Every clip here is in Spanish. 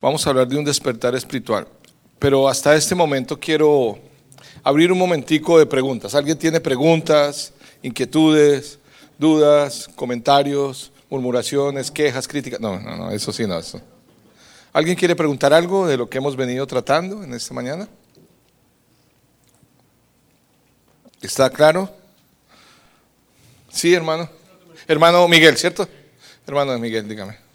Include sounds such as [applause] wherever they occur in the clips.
Vamos a hablar de un despertar espiritual. Pero hasta este momento quiero abrir un momentico de preguntas. ¿Alguien tiene preguntas, inquietudes, dudas, comentarios, murmuraciones, quejas, críticas? No, no, no, eso sí, no. Eso. ¿Alguien quiere preguntar algo de lo que hemos venido tratando en esta mañana? ¿Está claro? Sí, hermano. Hermano Miguel, ¿cierto? Hermano Miguel, dígame.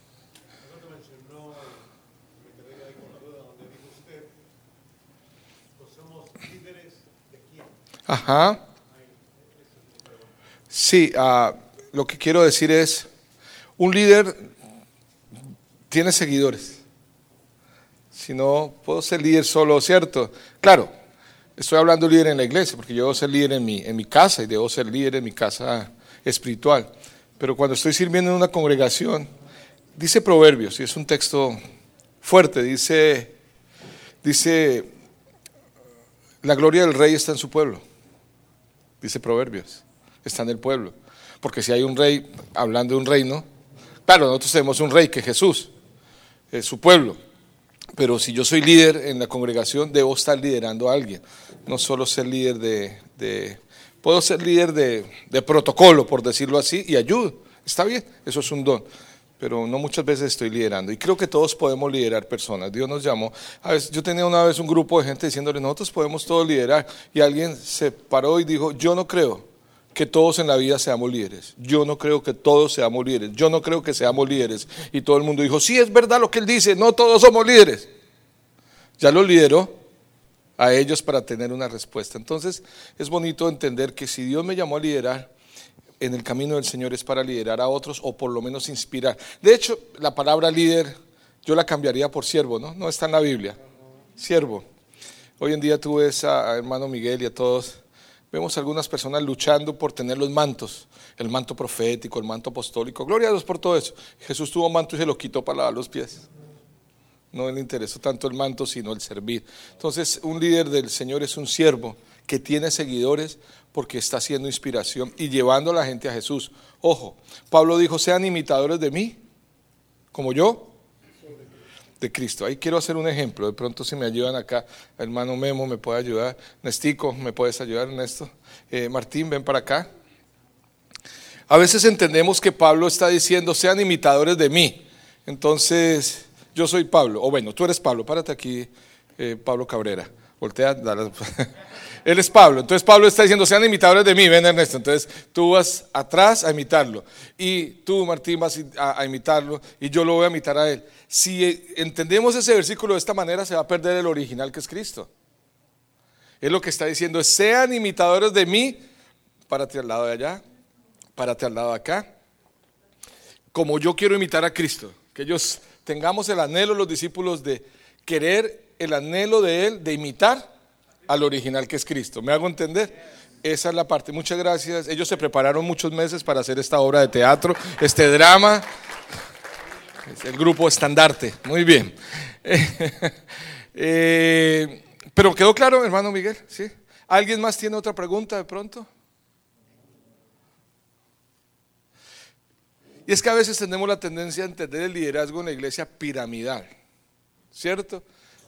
Ajá. Sí, uh, lo que quiero decir es, un líder tiene seguidores. Si no, puedo ser líder solo, ¿cierto? Claro, estoy hablando líder en la iglesia, porque yo debo ser líder en mi, en mi casa y debo ser líder en mi casa espiritual. Pero cuando estoy sirviendo en una congregación, dice Proverbios, y es un texto fuerte, dice, dice, la gloria del rey está en su pueblo dice Proverbios, está en el pueblo. Porque si hay un rey, hablando de un reino, claro, nosotros tenemos un rey que es Jesús, es su pueblo. Pero si yo soy líder en la congregación, debo estar liderando a alguien. No solo ser líder de, puedo ser líder de, de, protocolo, por decirlo así, y ayudo. Está bien, eso es un don. Pero no muchas veces estoy liderando. Y creo que todos podemos liderar personas. Dios nos llamó. A veces, yo tenía una vez un grupo de gente diciéndole, nosotros podemos todos liderar. Y alguien se paró y dijo, yo no creo que todos en la vida seamos líderes. Yo no creo que todos seamos líderes. Yo no creo que seamos líderes. Y todo el mundo dijo, sí, es verdad lo que él dice, no todos somos líderes. Ya lo lideró a ellos para tener una respuesta. Entonces es bonito entender que si Dios me llamó a liderar, en el camino del Señor es para liderar a otros o por lo menos inspirar. De hecho, la palabra líder yo la cambiaría por siervo, ¿no? No está en la Biblia. Siervo. Hoy en día tú ves a, hermano Miguel y a todos, vemos algunas personas luchando por tener los mantos, el manto profético, el manto apostólico. Gloria a Dios por todo eso. Jesús tuvo manto y se lo quitó para lavar los pies. No le interesó tanto el manto, sino el servir. Entonces, un líder del Señor es un siervo que tiene seguidores porque está haciendo inspiración y llevando a la gente a Jesús. Ojo, Pablo dijo, sean imitadores de mí, como yo, de Cristo. Ahí quiero hacer un ejemplo. De pronto si me ayudan acá, hermano Memo me puede ayudar, Nestico, me puedes ayudar en esto. Eh, Martín, ven para acá. A veces entendemos que Pablo está diciendo, sean imitadores de mí. Entonces, yo soy Pablo, o bueno, tú eres Pablo, párate aquí, eh, Pablo Cabrera. Voltea, dale. [laughs] Él es Pablo. Entonces Pablo está diciendo, sean imitadores de mí, ven Ernesto. Entonces tú vas atrás a imitarlo. Y tú, Martín, vas a, imitarlo. Y yo lo voy a imitar a él. Si entendemos ese versículo de esta manera, se va a perder el original que es Cristo. Él lo que está diciendo es, sean imitadores de mí, párate al lado de allá, párate al lado de acá. Como yo quiero imitar a Cristo. Que ellos tengamos el anhelo, los discípulos, de querer el anhelo de Él, de imitar al original que es Cristo. ¿Me hago entender? Esa es la parte. Muchas gracias. Ellos se prepararon muchos meses para hacer esta obra de teatro, este drama. Es el grupo estandarte. Muy bien. [laughs] Eh, pero quedó claro, hermano Miguel. ¿Sí? ¿Alguien más tiene otra pregunta de pronto? Y es que a veces tenemos la tendencia a entender el liderazgo en la iglesia piramidal, ¿cierto?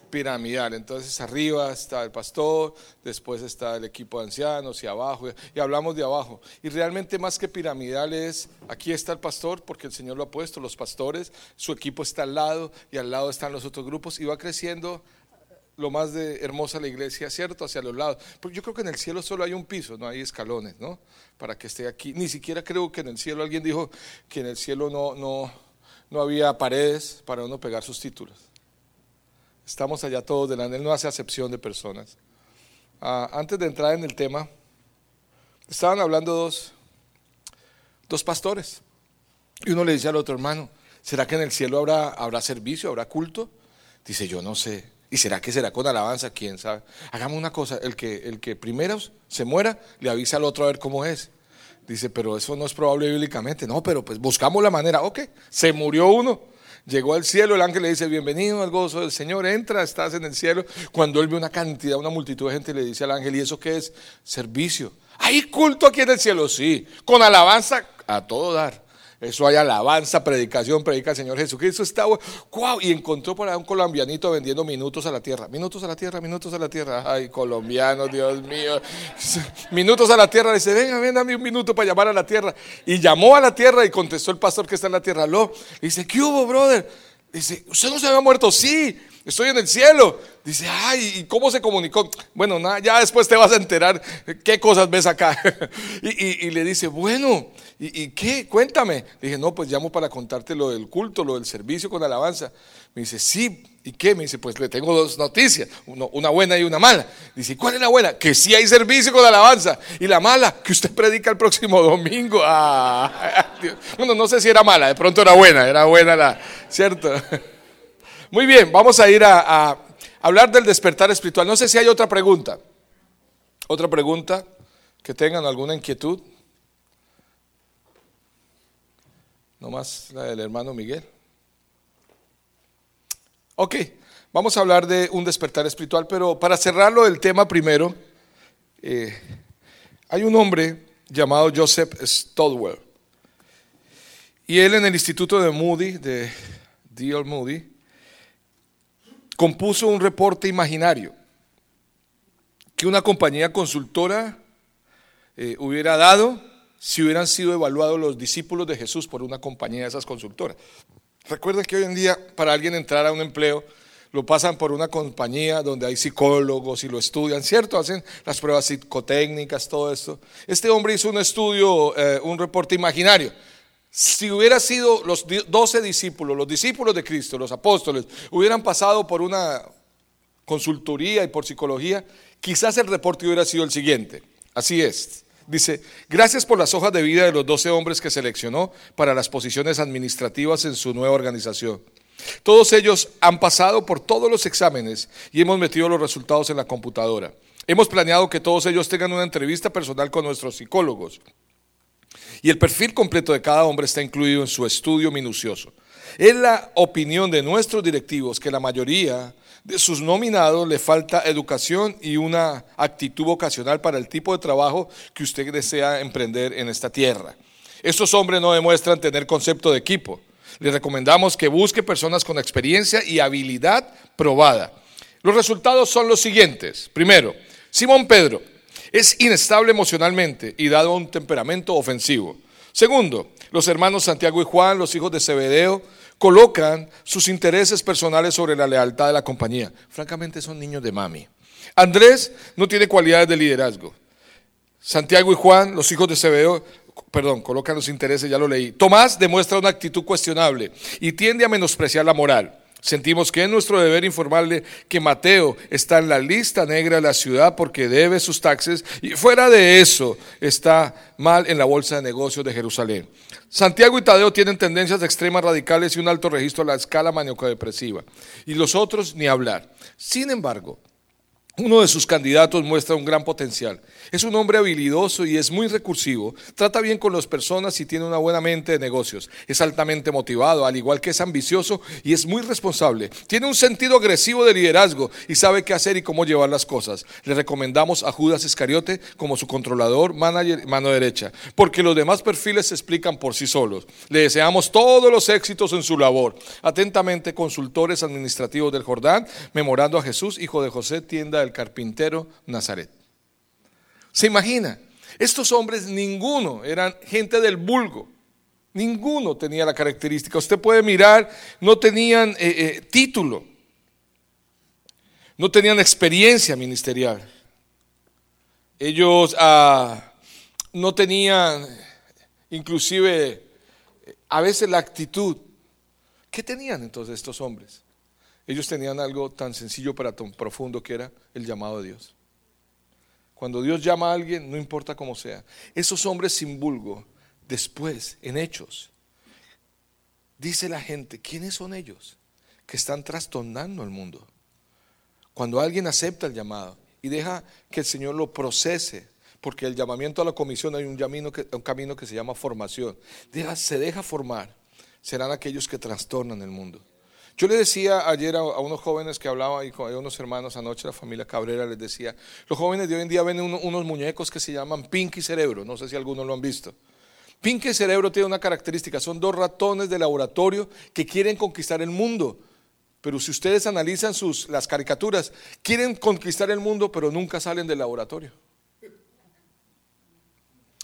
Piramidal. Entonces arriba está el pastor, después está el equipo de ancianos y abajo, y hablamos de abajo. Y realmente más que piramidal es, aquí está el pastor, porque el Señor lo ha puesto, los pastores, su equipo está al lado y al lado están los otros grupos y va creciendo lo más de hermosa la iglesia, ¿cierto? Hacia los lados. Porque yo creo que en el cielo solo hay un piso, no hay escalones, ¿no? Para que esté aquí. Ni siquiera creo que en el cielo, alguien dijo que en el cielo no, no, no había paredes para uno pegar sus títulos. Estamos allá todos delante, Él no hace acepción de personas. Ah, antes de entrar en el tema, estaban hablando dos, dos pastores. Y uno le dice al otro hermano, ¿será que en el cielo habrá, habrá servicio, habrá culto? Dice, yo no sé. ¿Y será que será con alabanza? ¿Quién sabe? Hagamos una cosa, el que, el que primero se muera, le avisa al otro a ver cómo es. Dice, pero eso no es probable bíblicamente. No, pero pues buscamos la manera. Ok, se murió uno. Llegó al cielo, el ángel le dice, bienvenido al gozo del Señor, entra, estás en el cielo. Cuando él ve una cantidad, una multitud de gente, le dice al ángel, ¿y eso qué es? Servicio. ¿Hay culto aquí en el cielo? Sí, con alabanza a todo dar. Eso hay alabanza, predicación, predica el Señor Jesucristo. Está wow. Y encontró por ahí un colombianito vendiendo minutos a la tierra. Minutos a la tierra, minutos a la tierra. Ay, colombiano, Dios mío. [laughs] Minutos a la tierra. Le dice, venga, ven, dame un minuto para llamar a la tierra. Y llamó a la tierra y contestó el pastor que está en la tierra. Aló. dice, ¿qué hubo, brother? Dice, ¿usted no se había muerto? Sí, estoy en el cielo. Dice, ay, ¿y cómo se comunicó? Bueno, nada, ya después te vas a enterar qué cosas ves acá. [laughs] y, le dice, bueno, ¿y, qué? Cuéntame. Le dije, no, pues llamo para contarte lo del culto, lo del servicio con alabanza. Me dice, sí, ¿y qué? Me dice, pues le tengo dos noticias, una buena y una mala. Dice, ¿cuál es la buena? Que sí hay servicio con alabanza. Y la mala, que usted predica el próximo [laughs] domingo. Ah, [laughs] bueno, no sé si era mala, de pronto era buena, era buena la, ¿cierto? [laughs] Muy bien, vamos a ir a hablar del despertar espiritual. No sé si hay otra pregunta. Otra pregunta que tengan alguna inquietud. No más la del hermano Miguel. Ok, vamos a hablar de un despertar espiritual, pero para cerrarlo del tema primero, eh, hay un hombre llamado Joseph Stodwell. Y él en el instituto de Moody, de D.L. Moody, compuso un reporte imaginario que una compañía consultora eh, hubiera dado si hubieran sido evaluados los discípulos de Jesús por una compañía de esas consultoras. Recuerden que hoy en día para alguien entrar a un empleo lo pasan por una compañía donde hay psicólogos y lo estudian, ¿cierto? Hacen las pruebas psicotécnicas, todo esto. Este hombre hizo un estudio, eh, un reporte imaginario si hubiera sido los doce discípulos, los discípulos de Cristo, los apóstoles, hubieran pasado por una consultoría y por psicología, quizás el reporte hubiera sido el siguiente. Así es. Dice, gracias por las hojas de vida de los doce hombres que seleccionó para las posiciones administrativas en su nueva organización. Todos ellos han pasado por todos los exámenes y hemos metido los resultados en la computadora. Hemos planeado que todos ellos tengan una entrevista personal con nuestros psicólogos. Y el perfil completo de cada hombre está incluido en su estudio minucioso. Es la opinión de nuestros directivos que la mayoría de sus nominados le falta educación y una actitud vocacional para el tipo de trabajo que usted desea emprender en esta tierra. Estos hombres no demuestran tener concepto de equipo. Le recomendamos que busque personas con experiencia y habilidad probada. Los resultados son los siguientes. Primero, Simón Pedro, es inestable emocionalmente y dado un temperamento ofensivo. Segundo, los hermanos Santiago y Juan, los hijos de Zebedeo, colocan sus intereses personales sobre la lealtad de la compañía. Francamente son niños de mami. Andrés no tiene cualidades de liderazgo. Santiago y Juan, los hijos de Zebedeo, perdón, colocan los intereses, ya lo leí. Tomás demuestra una actitud cuestionable y tiende a menospreciar la moral. Sentimos que es nuestro deber informarle que Mateo está en la lista negra de la ciudad porque debe sus taxes y fuera de eso está mal en la bolsa de negocios de Jerusalén. Santiago y Tadeo tienen tendencias extremas radicales y un alto registro a la escala maníaco-depresiva. Y los otros ni hablar. Sin embargo, uno de sus candidatos muestra un gran potencial. Es un hombre habilidoso y es muy recursivo. Trata bien con las personas y tiene una buena mente de negocios. Es altamente motivado, al igual que es ambicioso y es muy responsable. Tiene un sentido agresivo de liderazgo y sabe qué hacer y cómo llevar las cosas. Le recomendamos a Judas Iscariote como su controlador, manager, mano derecha, porque los demás perfiles se explican por sí solos. Le deseamos todos los éxitos en su labor. Atentamente, consultores administrativos del Jordán, memorando a Jesús, hijo de José, tienda de carpintero Nazaret. ¿Se imagina? Estos hombres, ninguno eran gente del vulgo. Ninguno tenía la característica. Usted puede mirar, no tenían eh, eh, título, no tenían experiencia ministerial. Ellos ah, no tenían, inclusive, a veces la actitud. ¿Qué tenían entonces estos hombres? Ellos tenían algo tan sencillo para tan profundo que era el llamado de Dios. Cuando Dios llama a alguien, no importa cómo sea. Esos hombres sin vulgo, después, en hechos, dice la gente, ¿quiénes son ellos? Que están trastornando el mundo. Cuando alguien acepta el llamado y deja que el Señor lo procese, porque el llamamiento a la comisión hay un camino que se llama formación. se deja formar, serán aquellos que trastornan el mundo. Yo le decía ayer a, unos jóvenes que hablaba y con unos hermanos anoche, la familia Cabrera, les decía, los jóvenes de hoy en día ven unos muñecos que se llaman Pinky Cerebro, no sé si algunos lo han visto. Pinque cerebro tiene una característica, son dos ratones de laboratorio que quieren conquistar el mundo. Pero si ustedes analizan sus, las caricaturas, quieren conquistar el mundo, pero nunca salen del laboratorio.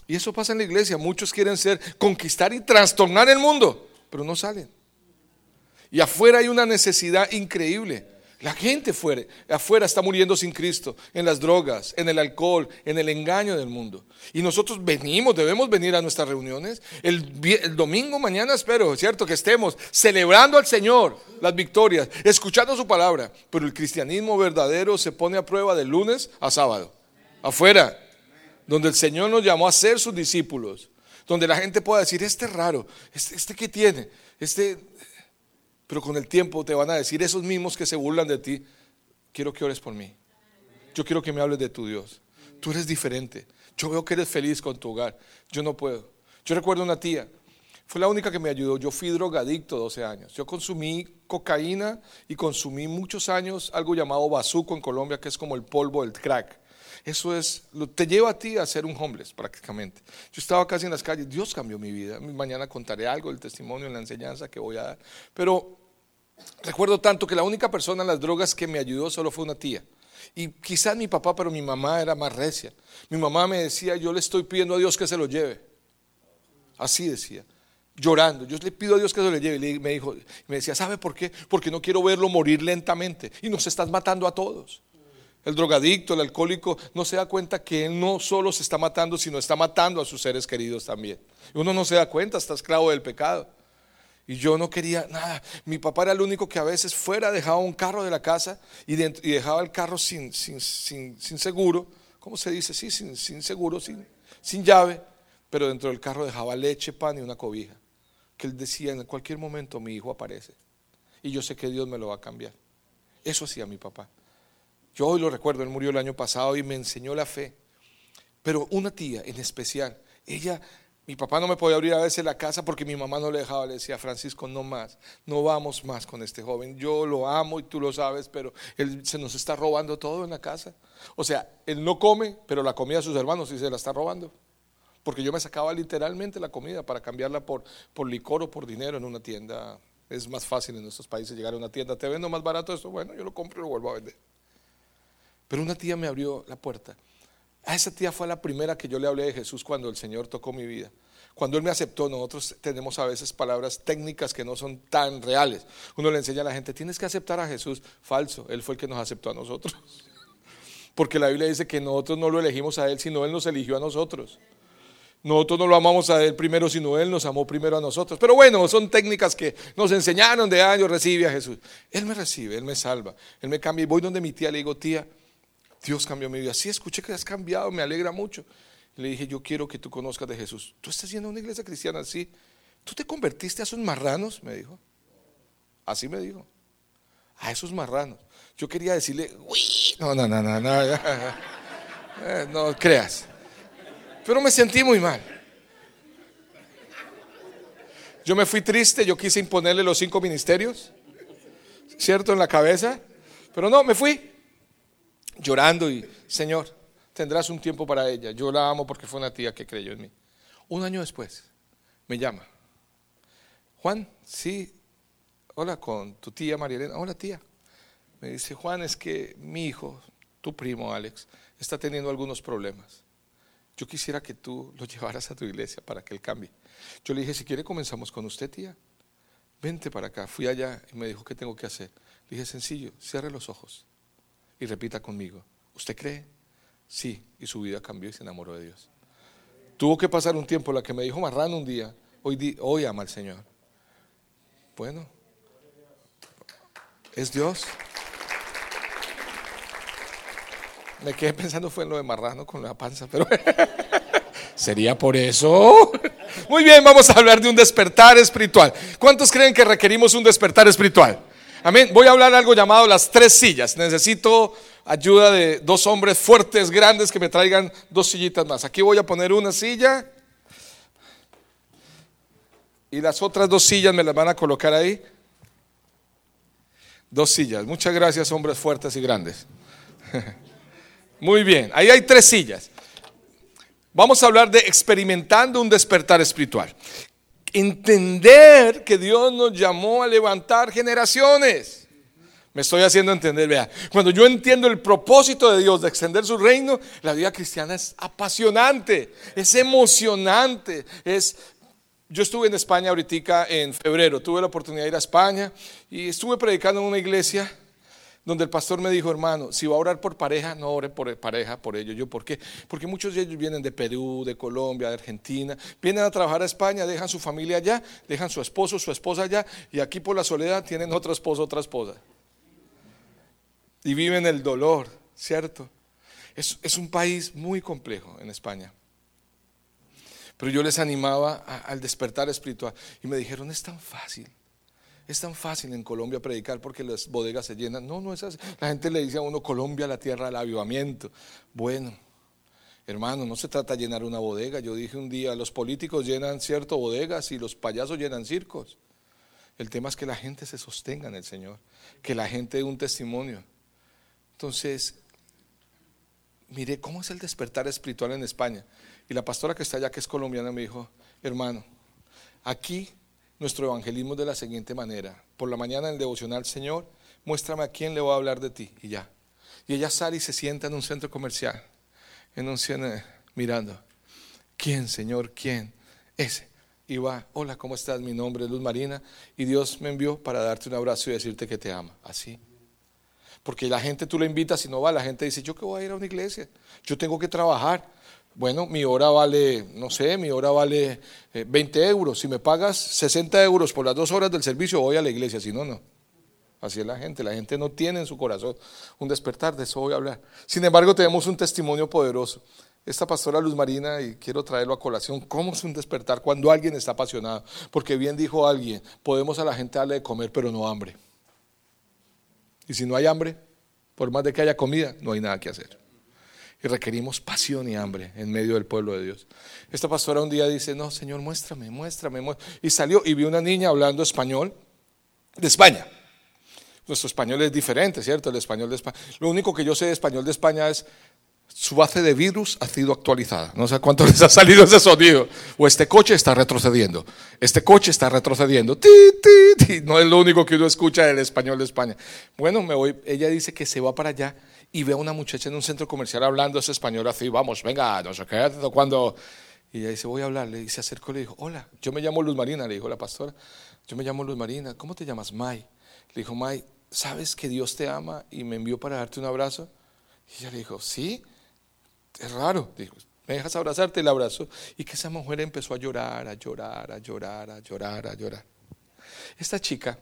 Y eso pasa en la iglesia. Muchos quieren ser, conquistar y trastornar el mundo, pero no salen. Y afuera hay una necesidad increíble. La gente fuera, afuera está muriendo sin Cristo, en las drogas, en el alcohol, en el engaño del mundo. Y nosotros venimos, debemos venir a nuestras reuniones. El, domingo mañana espero, ¿cierto? Que estemos celebrando al Señor las victorias, escuchando su palabra. Pero el cristianismo verdadero se pone a prueba de lunes a sábado. Afuera, donde el Señor nos llamó a ser sus discípulos. Donde la gente pueda decir, este es raro, este, este que tiene, este pero con el tiempo te van a decir esos mismos que se burlan de ti, quiero que ores por mí. Yo quiero que me hables de tu Dios. Tú eres diferente. Yo veo que eres feliz con tu hogar. Yo no puedo. Yo recuerdo una tía, fue la única que me ayudó. Yo fui drogadicto 12 años. Yo consumí cocaína y consumí muchos años algo llamado bazuco en Colombia, que es como el polvo del crack. Eso es, te lleva a ti a ser un homeless prácticamente. Yo estaba casi en las calles, Dios cambió mi vida. Mañana contaré algo del testimonio, en la enseñanza que voy a dar. Pero recuerdo tanto que la única persona en las drogas que me ayudó solo fue una tía. Y quizás mi papá, pero mi mamá era más recia. Mi mamá me decía, yo le estoy pidiendo a Dios que se lo lleve. Así decía llorando. Yo le pido a Dios que se lo lleve. Y me dijo, me decía, ¿sabe por qué? Porque no quiero verlo morir lentamente. Y nos estás matando a todos. El drogadicto, el alcohólico, no se da cuenta que él no solo se está matando, sino está matando a sus seres queridos también. Uno no se da cuenta, está esclavo del pecado. Y yo no quería nada. Mi papá era el único que a veces fuera dejaba un carro de la casa y, dejaba el carro sin, sin, seguro. ¿Cómo se dice? Sí, sin, sin seguro, sin, sin llave. Pero dentro del carro dejaba leche, pan y una cobija. Que él decía, en cualquier momento mi hijo aparece. Y yo sé que Dios me lo va a cambiar. Eso hacía mi papá. Yo hoy lo recuerdo, él murió el año pasado y me enseñó la fe. Pero una tía en especial, ella, mi papá no me podía abrir a veces la casa porque mi mamá no le dejaba, le decía, Francisco, no más, no vamos más con este joven. Yo lo amo y tú lo sabes, pero él se nos está robando todo en la casa. O sea, él no come, pero la comida de sus hermanos sí se la está robando. Porque yo me sacaba literalmente la comida para cambiarla por, por licor o por dinero en una tienda. Es más fácil en nuestros países llegar a una tienda, te vendo más barato esto, bueno, yo lo compro y lo vuelvo a vender. Pero una tía me abrió la puerta. A esa tía fue la primera que yo le hablé de Jesús cuando el Señor tocó mi vida. Cuando Él me aceptó, nosotros tenemos a veces palabras técnicas que no son tan reales. Uno le enseña a la gente, tienes que aceptar a Jesús. Falso, Él fue el que nos aceptó a nosotros. [laughs] Porque la Biblia dice que nosotros no lo elegimos a Él, sino Él nos eligió a nosotros. Nosotros no lo amamos a Él primero, sino Él nos amó primero a nosotros. Pero bueno, son técnicas que nos enseñaron de años, recibe a Jesús. Él me recibe, Él me salva, Él me cambia. Y voy donde mi tía le digo, tía, Dios cambió mi vida. Sí, escuché que has cambiado, me alegra mucho. le dije, yo quiero que tú conozcas de Jesús. Tú estás yendo a una iglesia cristiana así. ¿Tú te convertiste a esos marranos? Me dijo. Así me dijo. A esos marranos. Yo quería decirle, uy, no, no, no, no, no, [laughs] eh, no creas. Pero me sentí muy mal. Yo me fui triste, yo quise imponerle los cinco ministerios, ¿cierto? En la cabeza. Pero no, me fui llorando y, Señor, tendrás un tiempo para ella. Yo la amo porque fue una tía que creyó en mí. Un año después, me llama. Juan, sí, hola con tu tía María Elena. Hola tía. Me dice, Juan, es que mi hijo, tu primo Alex, está teniendo algunos problemas. Yo quisiera que tú lo [laughs] llevaras a tu iglesia para que él cambie. Yo le dije, si quiere comenzamos con usted, tía. Vente para acá. Fui allá y me dijo, ¿qué tengo que hacer? Le dije, sencillo, cierre los ojos y repita conmigo, ¿usted cree? Sí, y su vida cambió y se enamoró de Dios. Tuvo que pasar un tiempo, la que me dijo Marrano un día, hoy, hoy ama al Señor. Bueno, es Dios. Me quedé pensando fue en lo de Marrano con la panza, pero [laughs] sería por eso. Muy bien, vamos a hablar de un despertar espiritual. ¿Cuántos creen que requerimos un despertar espiritual? Amén. Voy a hablar algo llamado las tres sillas. Necesito ayuda de dos hombres fuertes, grandes, que me traigan dos sillitas más. Aquí voy a poner una silla. Y las otras dos sillas me las van a colocar ahí. Dos sillas. Muchas gracias, hombres fuertes y grandes. [laughs] Muy bien. Ahí hay tres sillas. Vamos a hablar de experimentando un despertar espiritual. Entender que Dios nos llamó a levantar generaciones. Me estoy haciendo entender, vea. Cuando yo entiendo el propósito de Dios de extender su reino, la vida cristiana es apasionante, es emocionante, es yo estuve en España ahorita en febrero, tuve la oportunidad de ir a España y estuve predicando en una iglesia donde el pastor me dijo, hermano, si va a orar por pareja, no ore por pareja por ellos. Yo, ¿por qué? Porque muchos de ellos vienen de Perú, de Colombia, de Argentina, vienen a trabajar a España, dejan su familia allá, dejan su esposo, su esposa allá, y aquí por la soledad tienen otro esposo, otra esposa. Y viven el dolor, ¿cierto? Es, es un país muy complejo en España. Pero yo les animaba al despertar espiritual y me dijeron, es tan fácil. Es tan fácil en Colombia predicar porque las bodegas se llenan. No, no es así. La gente le dice a uno, Colombia, la tierra del avivamiento. Bueno, hermano, no se trata de llenar una bodega. Yo dije un día, los políticos llenan cierto bodegas y los payasos llenan circos. El tema es que la gente se sostenga en el Señor, que la gente dé un testimonio. Entonces, mire cómo es el despertar espiritual en España. Y la pastora que está allá, que es colombiana, me dijo, hermano, aquí nuestro evangelismo de la siguiente manera. Por la mañana en el devocional, Señor, muéstrame a quién le voy a hablar de ti. Y ya. Y ella sale y se sienta en un centro comercial, en un cine, mirando. ¿Quién, Señor? ¿Quién? Ese. Y va, hola, ¿cómo estás? Mi nombre es Luz Marina. Y Dios me envió para darte un abrazo y decirte que te ama. Así. Porque la gente tú le invitas y no va, la gente dice, yo que voy a ir a una iglesia, yo tengo que trabajar. Bueno, mi hora vale, no sé, mi hora vale 20 eh, euros. Si me pagas 60 euros por las dos horas del servicio, voy a la iglesia, si no, no. Así es la gente, la gente no tiene en su corazón un despertar, de eso voy a hablar. Sin embargo, tenemos un testimonio poderoso. Esta pastora Luz Marina, y quiero traerlo a colación, ¿cómo es un despertar cuando alguien está apasionado? Porque bien dijo alguien, podemos a la gente darle de comer, pero no hambre. Y si no hay hambre, por más de que haya comida, no hay nada que hacer. Y requerimos pasión y hambre en medio del pueblo de Dios. Esta pastora un día dice, no, Señor, muéstrame, muéstrame, muéstrame. Y salió y vio una niña hablando español de España. Nuestro español es diferente, ¿cierto? El español de España. Lo único que yo sé de español de España es su base de virus ha sido actualizada. No sé cuánto [laughs] les ha salido ese sonido. O este coche está retrocediendo. Este coche está retrocediendo. No es lo único que uno escucha del español de España. Bueno, me voy. Ella dice que se va para allá y ve a una muchacha en un centro comercial hablando ese español así. Vamos, venga, no sé qué. Cuando. Y ella dice, voy a hablarle. Y se acercó y le dijo, hola, yo me llamo Luz Marina, le dijo la pastora. Yo me llamo Luz Marina. ¿Cómo te llamas? May. Le dijo, May, ¿sabes que Dios te ama y me envió para darte un abrazo? Y ella le dijo, sí es raro. Dijo, ¿me dejas abrazarte? El abrazo. Y que esa mujer empezó a llorar, a llorar, a llorar, a llorar, a llorar. Esta chica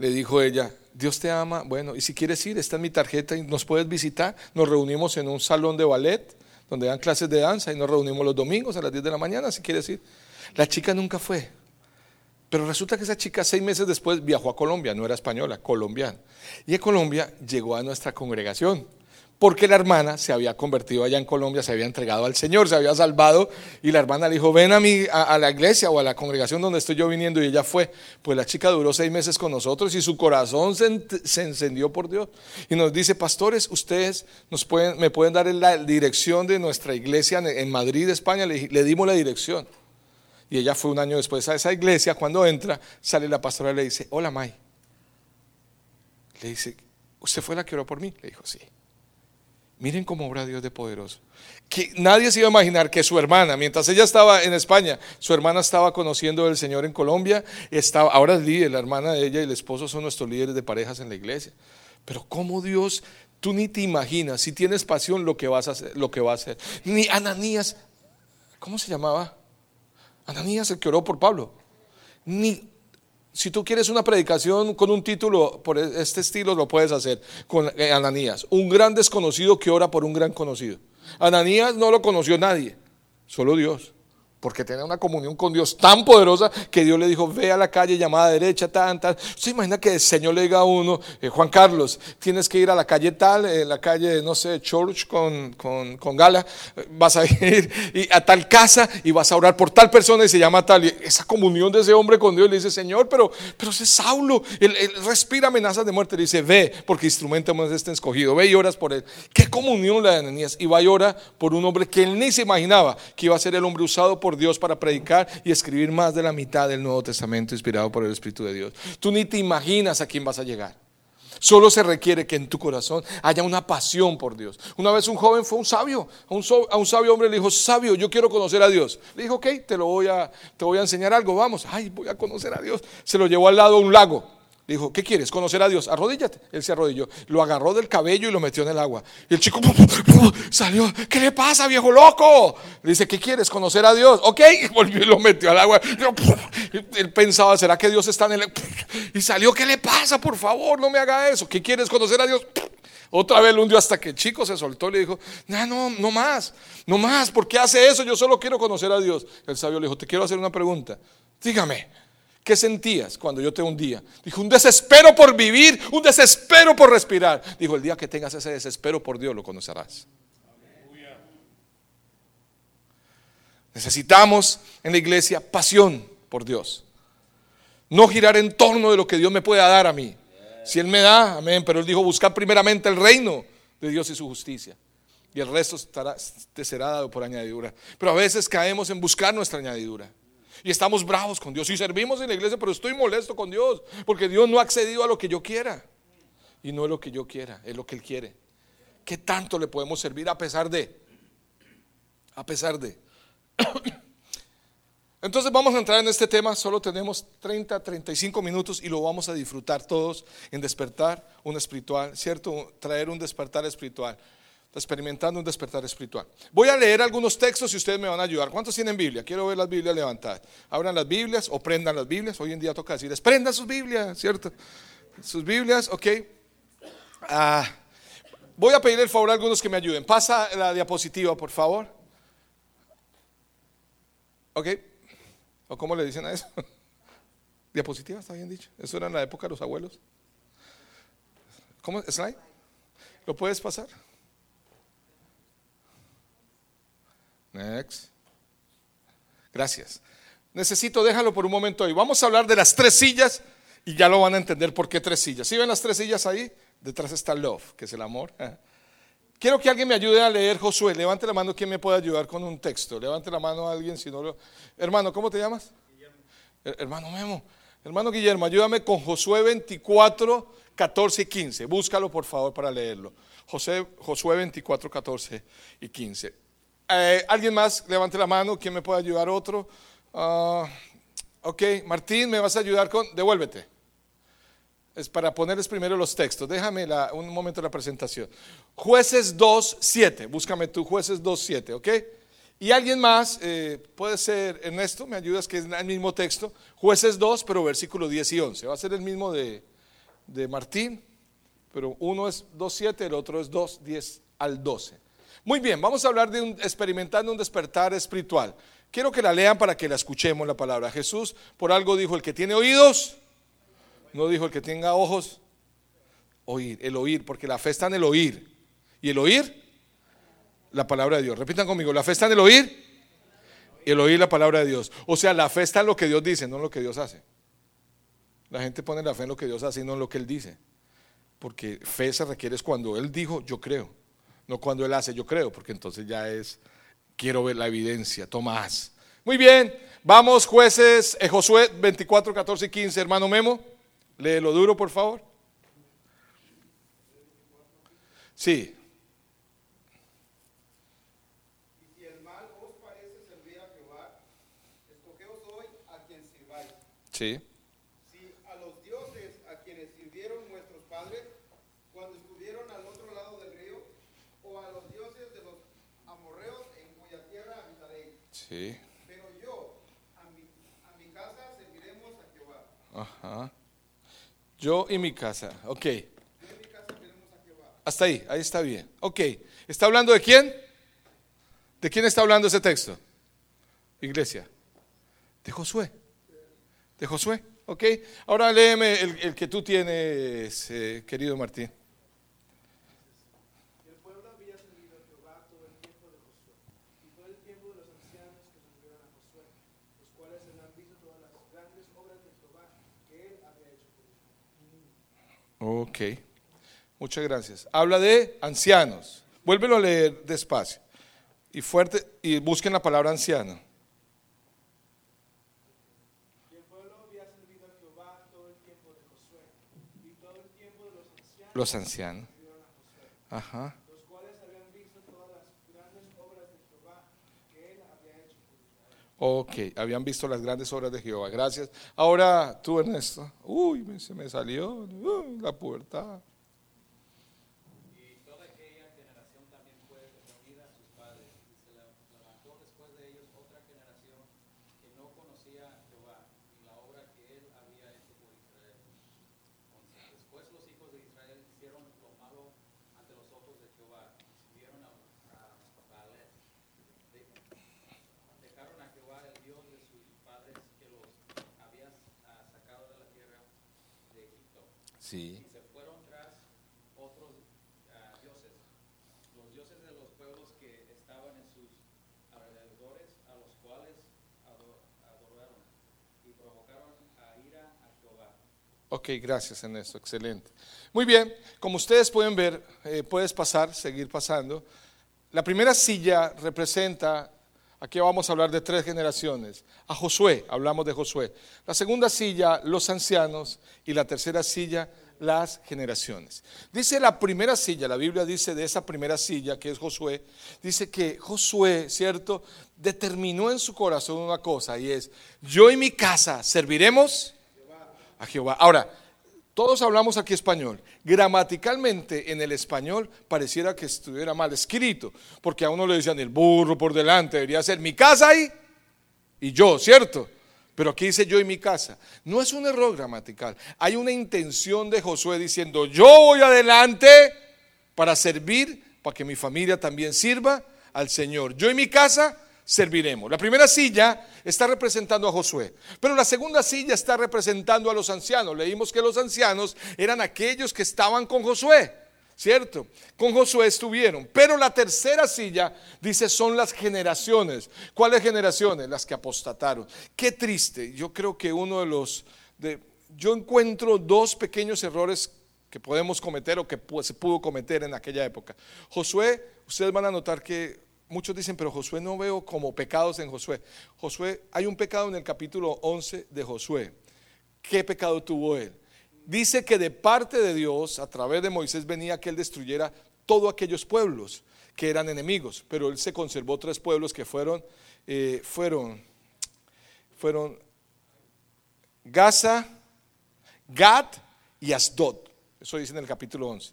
le dijo ella, Dios te ama, bueno, y si quieres ir, esta es mi tarjeta y nos puedes visitar. Nos reunimos en un salón de ballet donde dan clases de danza y nos reunimos los domingos a las 10 de la mañana, si quieres ir. La chica nunca fue. Pero resulta que esa chica seis meses después viajó a Colombia, no era española, colombiana. Y en Colombia llegó a nuestra congregación porque la hermana se había convertido allá en Colombia, se había entregado al Señor, se había salvado, y la hermana le dijo, ven a, mí, a, la iglesia o a la congregación donde estoy yo viniendo, y ella fue. Pues la chica duró seis meses con nosotros y su corazón se, encendió por Dios. Y nos dice, pastores, ustedes nos pueden, me pueden dar la dirección de nuestra iglesia en Madrid, España, le, le dimos la dirección. Y ella fue un año después a esa iglesia, cuando entra, sale la pastora y le dice, hola May. Le dice, ¿usted fue la que oró por mí? Le dijo, sí. Miren cómo obra Dios de poderoso. Que nadie se iba a imaginar que su hermana, mientras ella estaba en España, su hermana estaba conociendo al Señor en Colombia, estaba, ahora es líder, la hermana de ella y el esposo son nuestros líderes de parejas en la iglesia. Pero cómo Dios, tú ni te imaginas, si tienes pasión, lo que vas a hacer, lo que va a hacer. Ni Ananías, ¿cómo se llamaba? Ananías el que oró por Pablo. Ni si tú quieres una predicación con un título por e-, este estilo, lo puedes hacer con eh, Ananías. Un gran desconocido que ora por un gran conocido. Ananías no lo conoció nadie, solo Dios. Porque tenía una comunión con Dios tan poderosa que Dios le dijo, ve a la calle llamada derecha, tan, tal. ¿Se imagina que el Señor le diga a uno, eh, Juan Carlos, tienes que ir a la calle tal, en la calle, no sé, Church con, con, Gala, vas a [laughs] ir a tal casa y vas a orar por tal persona y se llama tal. Y esa comunión de ese hombre con Dios le dice, Señor, pero, pero ese Saulo, él, respira amenazas de muerte. Le dice, ve, porque instrumento más este escogido, ve y oras por él. Qué comunión la de Ananías. Y va y ora por un hombre que él ni se imaginaba que iba a ser el hombre usado por Dios para predicar y escribir más de la mitad del Nuevo Testamento inspirado por el Espíritu de Dios. Tú ni te imaginas a quién vas a llegar. Solo se requiere que en tu corazón haya una pasión por Dios. Una vez un joven fue un sabio, a un, a un, sabio hombre le dijo, sabio, yo quiero conocer a Dios. Le dijo, ok, te lo voy a, te voy a enseñar algo, vamos. Ay, voy a conocer a Dios. Se lo llevó al lado de un lago dijo, ¿qué quieres? ¿Conocer a Dios? Arrodíllate. Él se arrodilló. Lo agarró del cabello y lo metió en el agua. Y el chico salió. ¿Qué le pasa, viejo loco? Le dice, ¿qué quieres? ¿Conocer a Dios? Ok. [laughs] Y volvió y lo metió al agua. Él pensaba, ¿será que Dios está en el... Y salió, ¿qué le pasa? Por favor, no me haga eso. ¿Qué quieres? ¿Conocer a Dios? Otra vez lo hundió hasta que el chico se soltó y le dijo, no, no, no más, no más, ¿por qué hace eso? Yo solo quiero conocer a Dios. El sabio le dijo, te quiero hacer una pregunta. Dígame, ¿Qué sentías cuando yo te hundía? Dijo, un desespero por vivir, un desespero por respirar. Dijo, el día que tengas ese desespero por Dios lo conocerás. Necesitamos en la iglesia pasión por Dios. No girar en torno de lo que Dios me pueda dar a mí. Si Él me da, amén. Pero Él dijo, buscar primeramente el reino de Dios y su justicia. Y el resto te será dado por añadidura. Pero a veces caemos en buscar nuestra añadidura. Y estamos bravos con Dios. Y servimos en la iglesia, pero estoy molesto con Dios. Porque Dios no ha accedido a lo que yo quiera. Y no es lo que yo quiera, es lo que Él quiere. ¿Qué tanto le podemos servir a pesar de? A pesar de. [coughs] Entonces vamos a entrar en este tema. Solo tenemos 30, 35 minutos y lo vamos a disfrutar todos en despertar un espiritual, ¿cierto? Traer un despertar espiritual experimentando un despertar espiritual. Voy a leer algunos textos y ustedes me van a ayudar. ¿Cuántos tienen Biblia? Quiero ver las Biblias levantadas. Abran las Biblias o prendan las Biblias. Hoy en día toca decir, prendan sus Biblias, ¿cierto? Sus Biblias, ok. Ah, voy a pedir el favor a algunos que me ayuden. Pasa la diapositiva, por favor. Ok. ¿O cómo le dicen a eso? [laughs] Diapositiva, está bien dicho. Eso era en la época de los abuelos. ¿Cómo? ¿Slide? ¿Lo puedes pasar? Next. Gracias. Necesito, déjalo por un momento ahí. Vamos a hablar de las tres sillas y ya lo van a entender por qué tres sillas. ¿Sí ven las tres sillas ahí? Detrás está love, que es el amor. [laughs] Quiero que alguien me ayude a leer Josué. Levante la mano, ¿quién me puede ayudar con un texto? Levante la mano a alguien si no lo... Hermano, ¿cómo te llamas? Guillermo. Hermano Memo. Hermano Guillermo, ayúdame con Josué 24, 14 y 15. Búscalo por favor para leerlo. José, Josué 24, 14 y 15. Eh, ¿Alguien más? Levante la mano. ¿Quién me puede ayudar? Otro. Ah, ok, Martín, ¿me vas a ayudar con? Devuélvete. Es para ponerles primero los textos. Déjame un momento la presentación. Jueces 2, 7. Búscame tú, jueces 2, 7, ¿ok? Y alguien más, eh, puede ser Ernesto, me ayudas, que es el mismo texto. Jueces 2, pero versículo 10 y 11. Va a ser el mismo de, de Martín, pero uno es 2, 7, el otro es 2, 10 al 12. Muy bien, vamos a hablar de un, experimentando un despertar espiritual. Quiero que la lean para que la escuchemos la palabra. Jesús por algo dijo, el que tiene oídos, no dijo el que tenga ojos, oír, el oír, porque la fe está en el oír. ¿Y el oír? La palabra de Dios. Repitan conmigo, la fe está en el oír el oír la palabra de Dios. O sea, la fe está en lo que Dios dice, no en lo que Dios hace. La gente pone la fe en lo que Dios hace y no en lo que Él dice. Porque fe se requiere es cuando Él dijo, yo creo. No cuando él hace, yo creo, porque entonces ya es, quiero ver la evidencia, Tomás. Muy bien, vamos jueces, eh, Josué 24, 14 y 15, hermano Memo, lo duro, por favor. Sí. Y si el mal os parece servir a Jehová, escogeos hoy a quien sirváis. Sí. Pero yo, a mi, casa serviremos a Jehová. Ajá. Yo y mi casa, ok. Hasta ahí, ahí está bien. Ok. ¿Está hablando de quién? ¿De quién está hablando ese texto? iglesia? De Josué. De Josué, ¿ok? Ahora léeme el, el que tú tienes, eh, querido Martín. Y el pueblo había servido a Jehová todo el tiempo de Josué, y todo el tiempo de los ancianos que sirvieron a Josué, los cuales habían visto todas las grandes obras de Jehová que él había hecho por Israel. Ok, muchas gracias. Habla de ancianos. Vuélvelo a leer despacio y fuerte y busquen la palabra anciano. Y el pueblo había servido a Jehová todo el tiempo de Josué, y todo el tiempo de los ancianos Los ancianos. que sirvieron a Josué, Ajá. los cuales habían visto todas las grandes obras de Jehová que él había hecho por Israel. Ok, habían visto las grandes obras de Jehová. Gracias. Ahora tú, Ernesto. Uy, se me salió la puerta. Y toda aquella generación también fue reunida a sus padres, y se la- levantó después de ellos otra generación que no conocía a Jehová, ni la obra que él había hecho por Israel. Once. Después los hijos de Israel hicieron lo malo ante los ojos de Jehová, y sirvieron a, a Baalet. De- dejaron a Jehová, el Dios de sus padres, que los había ah, sacado de la tierra de Egipto Sí. y se fueron tras otros ah, dioses, los dioses de los pueblos que estaban en sus alrededores, a los cuales ado- adoraron y provocaron a ira a Jehová. Ok, gracias Ernesto, excelente. Muy bien, como ustedes pueden ver, eh, puedes pasar, seguir pasando. La primera silla representa, aquí vamos a hablar de tres generaciones. A Josué, hablamos de Josué. La segunda silla, los ancianos. Y la tercera silla, las generaciones. Dice la primera silla, la Biblia dice de esa primera silla, que es Josué, dice que Josué, ¿cierto? Determinó en su corazón una cosa y es, yo y mi casa serviremos a Jehová. Ahora, todos hablamos aquí español. Gramaticalmente en el español pareciera que estuviera mal escrito, porque a uno le decían el burro por delante, debería ser mi casa y, y yo, ¿cierto? Pero aquí dice yo y mi casa. No es un error gramatical. Hay una intención de Josué diciendo, yo voy adelante para servir, para que mi familia también sirva al Señor. Yo y mi casa serviremos. La primera silla está representando a Josué, pero la segunda silla está representando a los ancianos. Leímos que los ancianos eran aquellos que estaban con Josué, ¿cierto? Con Josué estuvieron, pero la tercera silla dice son las generaciones. ¿Cuáles generaciones? Las que apostataron. Qué triste. Yo creo que uno de los de, yo encuentro dos pequeños errores que podemos cometer o que se pudo cometer en aquella época. Josué, ustedes van a notar que muchos dicen, pero Josué no veo como pecados en Josué. Josué, hay un pecado en el capítulo 11 de Josué. ¿Qué pecado tuvo él? Dice que de parte de Dios, a través de Moisés, venía que él destruyera todos aquellos pueblos que eran enemigos, pero él se conservó tres pueblos que fueron, eh, fueron, fueron Gaza, Gad y Asdod. Eso dice en el capítulo 11.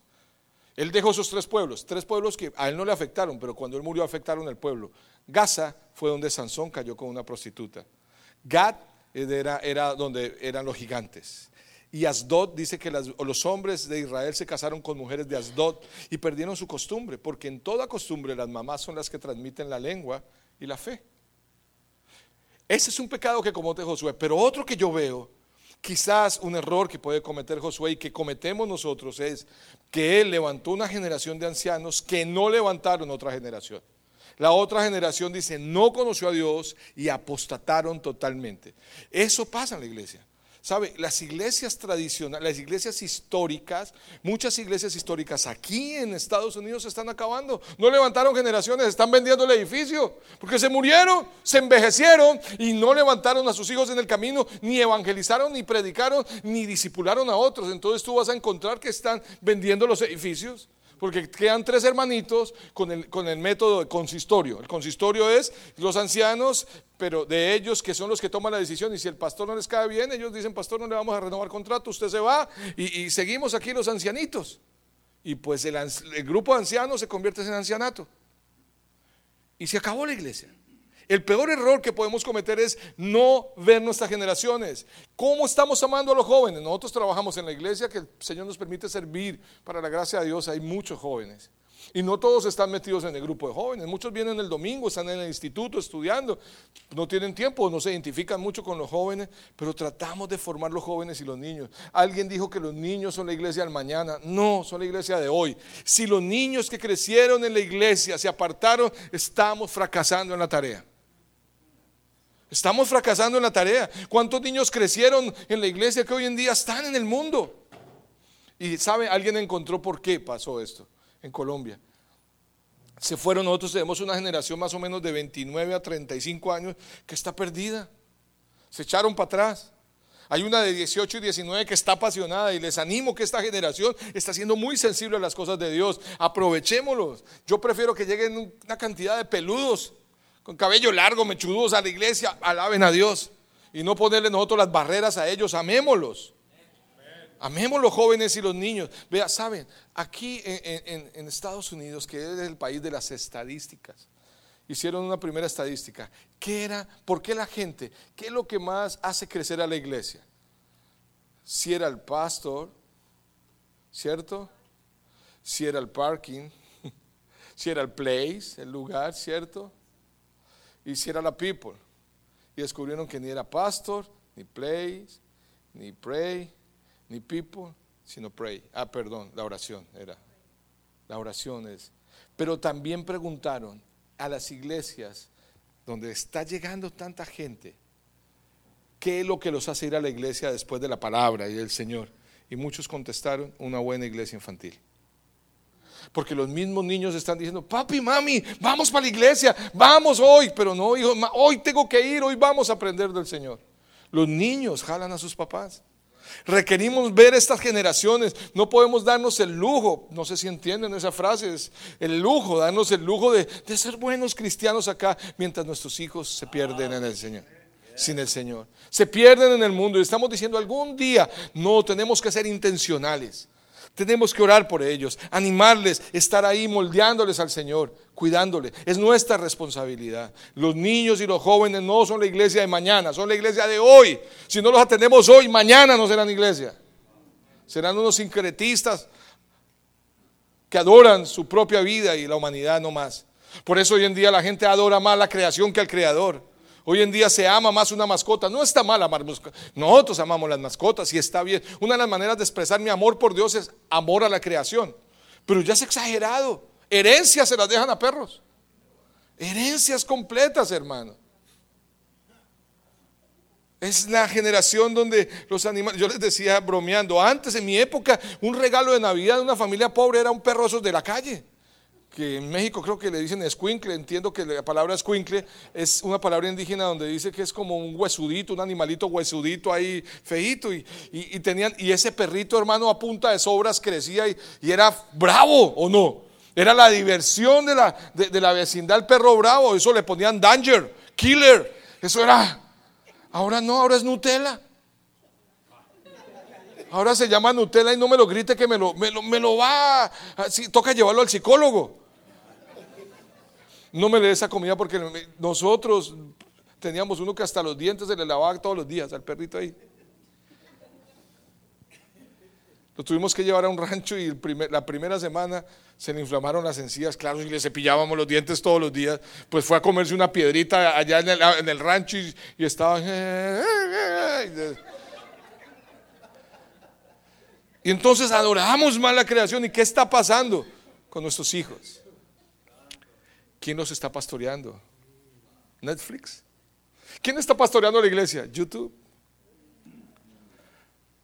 Él dejó esos tres pueblos, tres pueblos que a él no le afectaron, pero cuando él murió afectaron al pueblo. Gaza fue donde Sansón cayó con una prostituta. Gad era, era donde eran los gigantes. Y Asdod dice que los hombres de Israel se casaron con mujeres de Asdod y perdieron su costumbre, porque en toda costumbre las mamás son las que transmiten la lengua y la fe. Ese es un pecado que comete Josué, pero otro que yo veo, quizás un error que puede cometer Josué y que cometemos nosotros es que él levantó una generación de ancianos que no levantaron otra generación. La otra generación dice, no conoció a Dios y apostataron totalmente. Eso pasa en la iglesia. ¿Sabe? Las iglesias tradicionales, las iglesias históricas, muchas iglesias históricas aquí en Estados Unidos se están acabando. No levantaron generaciones, están vendiendo el edificio porque se murieron, se envejecieron y no levantaron a sus hijos en el camino, ni evangelizaron, ni predicaron, ni discipularon a otros. Entonces tú vas a encontrar que están vendiendo los edificios. Porque quedan tres hermanitos con el, con el método de consistorio. El consistorio es los ancianos, pero de ellos que son los que toman la decisión. Y si el pastor no les cae bien, ellos dicen, pastor, no le vamos a renovar contrato, usted se va y, seguimos aquí los ancianitos. Y pues el, el grupo de ancianos se convierte en ancianato. Y se acabó la iglesia. El peor error que podemos cometer es no ver nuestras generaciones. ¿Cómo estamos amando a los jóvenes? Nosotros trabajamos en la iglesia que el Señor nos permite servir para la gracia de Dios. Hay muchos jóvenes. Y no todos están metidos en el grupo de jóvenes. Muchos vienen el domingo, están en el instituto estudiando. No tienen tiempo, no se identifican mucho con los jóvenes, pero tratamos de formar los jóvenes y los niños. Alguien dijo que los niños son la iglesia del mañana. No, son la iglesia de hoy. Si los niños que crecieron en la iglesia se apartaron, estamos fracasando en la tarea. Estamos fracasando en la tarea. ¿Cuántos niños crecieron en la iglesia que hoy en día están en el mundo? Y sabe, alguien encontró por qué pasó esto en Colombia. Se fueron, nosotros tenemos una generación más o menos de 29 a 35 años que está perdida. Se echaron para atrás. Hay una de 18 y 19 que está apasionada y les animo que esta generación está siendo muy sensible a las cosas de Dios. Aprovechémoslos. Yo prefiero que lleguen una cantidad de peludos con cabello largo, mechudos a la iglesia, alaben a Dios y no ponerle nosotros las barreras a ellos, amémoslos. Amemos los jóvenes y los niños. Vea, saben, aquí en, en, Estados Unidos, que es el país de las estadísticas, hicieron una primera estadística. ¿Qué era? ¿Por qué la gente? ¿Qué es lo que más hace crecer a la iglesia? Si era el pastor, ¿cierto? Si era el parking, [laughs] si era el place, el lugar, ¿cierto? Y si era la people. Y descubrieron que ni era pastor, ni place, ni pray, ni people, sino pray. Ah, perdón, la oración era. La oración es. Pero también preguntaron a las iglesias donde está llegando tanta gente, ¿qué es lo que los hace ir a la iglesia después de la palabra y del Señor? Y muchos contestaron, una buena iglesia infantil. Porque los mismos niños están diciendo, papi, mami, vamos para la iglesia, vamos hoy, pero no, hijo, hoy tengo que ir, hoy vamos a aprender del Señor. Los niños jalan a sus papás. Requerimos ver estas generaciones. No podemos darnos el lujo, no sé si entienden esa frase, es el lujo, darnos el lujo de, de ser buenos cristianos acá mientras nuestros hijos se pierden en el Señor sin el Señor. Se pierden en el mundo y estamos diciendo algún día, no, tenemos que ser intencionales. Tenemos que orar por ellos, animarles, estar ahí moldeándoles al Señor, cuidándoles. Es nuestra responsabilidad. Los niños y los jóvenes no son la iglesia de mañana, son la iglesia de hoy. Si no los atendemos hoy, mañana no serán iglesia. Serán unos sincretistas que adoran su propia vida y la humanidad no más. Por eso hoy en día la gente adora más la creación que al creador. Hoy en día se ama más una mascota. No está mal amar Nosotros amamos las mascotas y está bien. Una de las maneras de expresar mi amor por Dios es amor a la creación. Pero ya es exagerado. Herencias se las dejan a perros. Herencias completas, hermano. Es la generación donde los animales, yo les decía bromeando, antes en mi época, un regalo de Navidad de una familia pobre era un perro de la calle que en México creo que le dicen escuincle, entiendo que la palabra escuincle es una palabra indígena donde dice que es como un huesudito, un animalito huesudito ahí feito y, y, tenían, y ese perrito hermano a punta de sobras crecía y, y era bravo o no, era la diversión de la, de, la vecindad el perro bravo, eso le ponían danger, killer, eso era, ahora no, ahora es Nutella. Ahora se llama Nutella y no me lo grite que me lo, me lo, va. Toca llevarlo al psicólogo no me le dé esa comida porque nosotros teníamos uno que hasta los dientes se le lavaba todos los días al perrito ahí. Lo tuvimos que llevar a un rancho y la primera semana se le inflamaron las encías, claro, y le cepillábamos los dientes todos los días. Pues fue a comerse una piedrita allá en el, rancho y, y estaba... Y entonces adoramos más la creación. ¿Y qué está pasando con nuestros hijos? ¿Quién nos está pastoreando? Netflix. ¿Quién está pastoreando la iglesia? YouTube.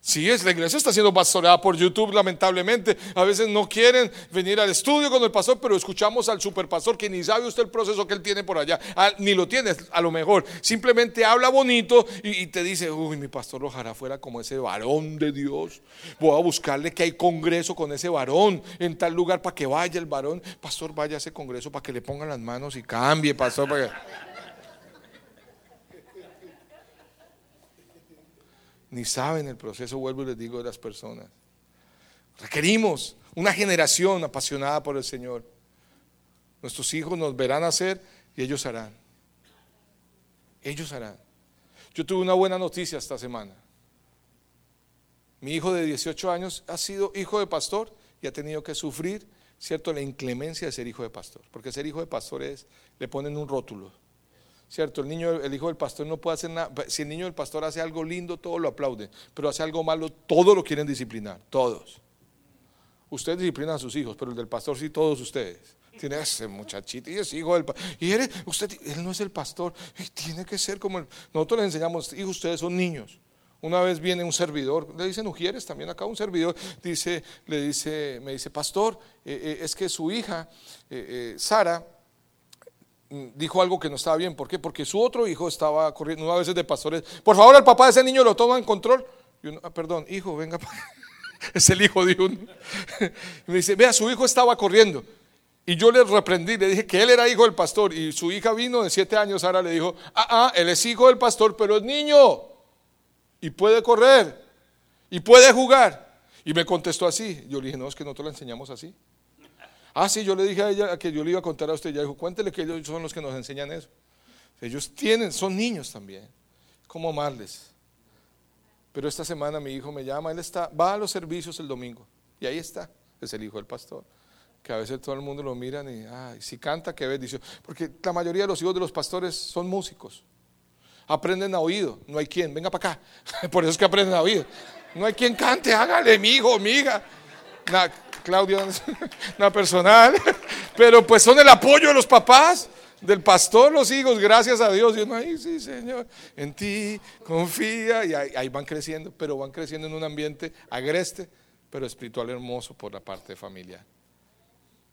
Sí, es, la iglesia está siendo pastoreada por YouTube, lamentablemente. A veces no quieren venir al estudio con el pastor, pero escuchamos al superpastor que ni sabe usted el proceso que él tiene por allá. Ah, ni lo tiene, a lo mejor. Simplemente habla bonito y, te dice, uy, mi pastor ojalá fuera como ese varón de Dios. Voy a buscarle que hay congreso con ese varón en tal lugar para que vaya el varón. Pastor, vaya a ese congreso para que le pongan las manos y cambie, pastor. Ni saben el proceso, vuelvo y les digo, de las personas. Requerimos una generación apasionada por el Señor. Nuestros hijos nos verán hacer y ellos harán. Ellos harán. Yo tuve una buena noticia esta semana. Mi hijo de 18 años ha sido hijo de pastor y ha tenido que sufrir ¿cierto? La inclemencia de ser hijo de pastor. Porque ser hijo de pastor es, le ponen un rótulo. ¿Cierto? El niño, el hijo del pastor no puede hacer nada. Si el niño del pastor hace algo lindo, todos lo aplauden. Pero hace algo malo, todos lo quieren disciplinar. Todos. Ustedes disciplinan a sus hijos, pero el del pastor sí, todos ustedes. Tiene ese muchachito y es hijo del pastor. Y él, usted, él no es el pastor. y tiene que ser como el. Nosotros les enseñamos, hijos, ustedes son niños. Una vez viene un servidor, le dicen Ujieres también acá, un servidor dice, le dice, me dice, pastor, eh, eh, es que su hija, eh, Sara, dijo algo que no estaba bien. ¿Por qué? Porque su otro hijo estaba corriendo, una vez de pastores, por favor, el papá de ese niño lo toma en control. Y uno, ah, perdón, hijo, venga. [laughs] es el hijo de uno. [laughs] me dice, vea, su hijo estaba corriendo. Y yo le reprendí, le dije que él era hijo del pastor. Y su hija vino de siete años, Sara le dijo, ah, ah, él es hijo del pastor, pero es niño y puede correr y puede jugar. Y me contestó así. Yo le dije, no, es que nosotros le enseñamos así. Ah, sí, yo le dije a ella que yo le iba a contar a usted. Ella dijo, cuéntele que ellos son los que nos enseñan eso. Ellos tienen, son niños también. ¿Cómo amarles? Pero esta semana mi hijo me llama, él está, va a los servicios el domingo. Y ahí está, es el hijo del pastor. Que a veces todo el mundo lo miran y, ay, si canta, qué bendición. Porque la mayoría de los hijos de los pastores son músicos aprenden a oído. No hay quien, venga para acá. [laughs] Por eso es que aprenden a oído. No hay quien cante, hágale, mi hijo, amiga. Claudio, [laughs] una personal. [laughs] Pero pues son el apoyo de los papás, del pastor, los hijos, gracias a Dios. Y sí, Señor, en ti confía. Y ahí, van creciendo, pero van creciendo en un ambiente agreste, pero espiritual hermoso por la parte familiar.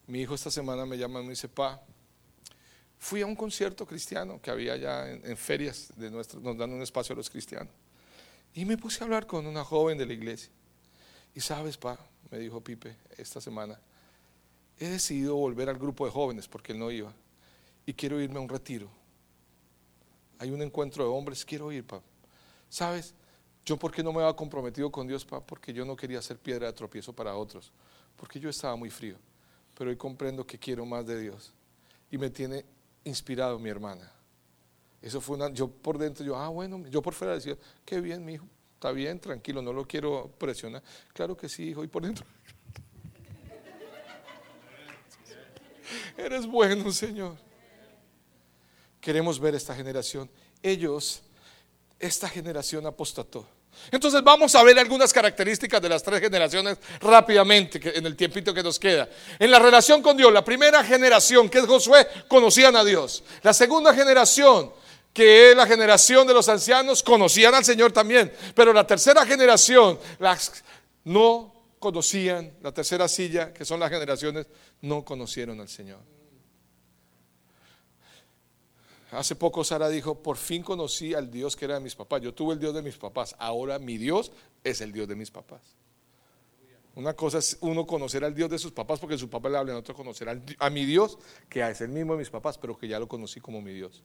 Mi hijo esta semana me llama y me dice, pa, Fui a un concierto cristiano que había ya en, ferias de nuestro, nos dan un espacio a los cristianos. Y me puse a hablar con una joven de la iglesia. Y sabes, pa, me dijo Pipe esta semana, he decidido volver al grupo de jóvenes porque él no iba. Y quiero irme a un retiro. Hay un encuentro de hombres, quiero ir, pa. ¿Sabes? Yo por qué no me había comprometido con Dios, pa, porque yo no quería ser piedra de tropiezo para otros, porque yo estaba muy frío. Pero hoy comprendo que quiero más de Dios. Y me tiene inspirado mi hermana. Eso fue una, yo por dentro, yo, ah, bueno, yo por fuera decía, qué bien, mi hijo, está bien, tranquilo, no lo quiero presionar. Claro que sí, hijo, y por dentro. [laughs] Eres bueno, Señor. Queremos ver esta generación. Ellos, esta generación apostató. Entonces vamos a ver algunas características de las tres generaciones rápidamente en el tiempito que nos queda. En la relación con Dios, la primera generación, que es Josué, conocían a Dios. La segunda generación, que la generación de los ancianos, conocían al Señor también. Pero la tercera generación, las no conocían, la tercera silla, que son las generaciones, no conocieron al Señor. Hace poco Sara dijo, por fin conocí al Dios que era de mis papás. Yo tuve el Dios de mis papás, ahora mi Dios es el Dios de mis papás. Una cosa es uno conocer al Dios de sus papás porque su papá le habla, otro conocer a mi Dios, que es el mismo de mis papás, pero que ya lo conocí como mi Dios.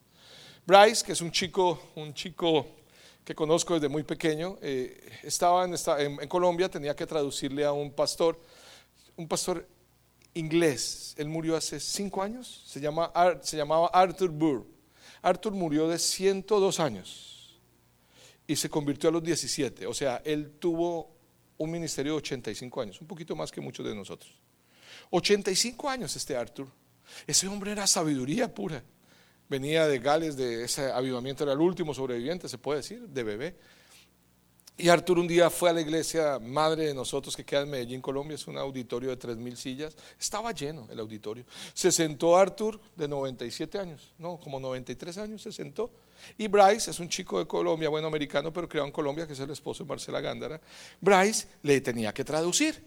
Bryce, que es un chico, un chico que conozco desde muy pequeño, eh, estaba en, Colombia, tenía que traducirle a un pastor, un pastor inglés. Él murió hace cinco años, se, se llamaba Arthur Burr. Arthur murió de 102 años y se convirtió a los 17. O sea, él tuvo un ministerio de 85 años, un poquito más que muchos de nosotros. 85 años este Arthur. Ese hombre era sabiduría pura. Venía de Gales, de ese avivamiento, era el último sobreviviente, se puede decir, de bebé. Y Arturo un día fue a la iglesia madre de nosotros que queda en Medellín, Colombia, es un auditorio de 3.000 sillas. Estaba lleno el auditorio. Se sentó Artur de 97 años, no, como 93 años se sentó. Y Bryce es un chico de Colombia, bueno americano, pero criado en Colombia, que es el esposo de Marcela Gándara. Bryce le tenía que traducir.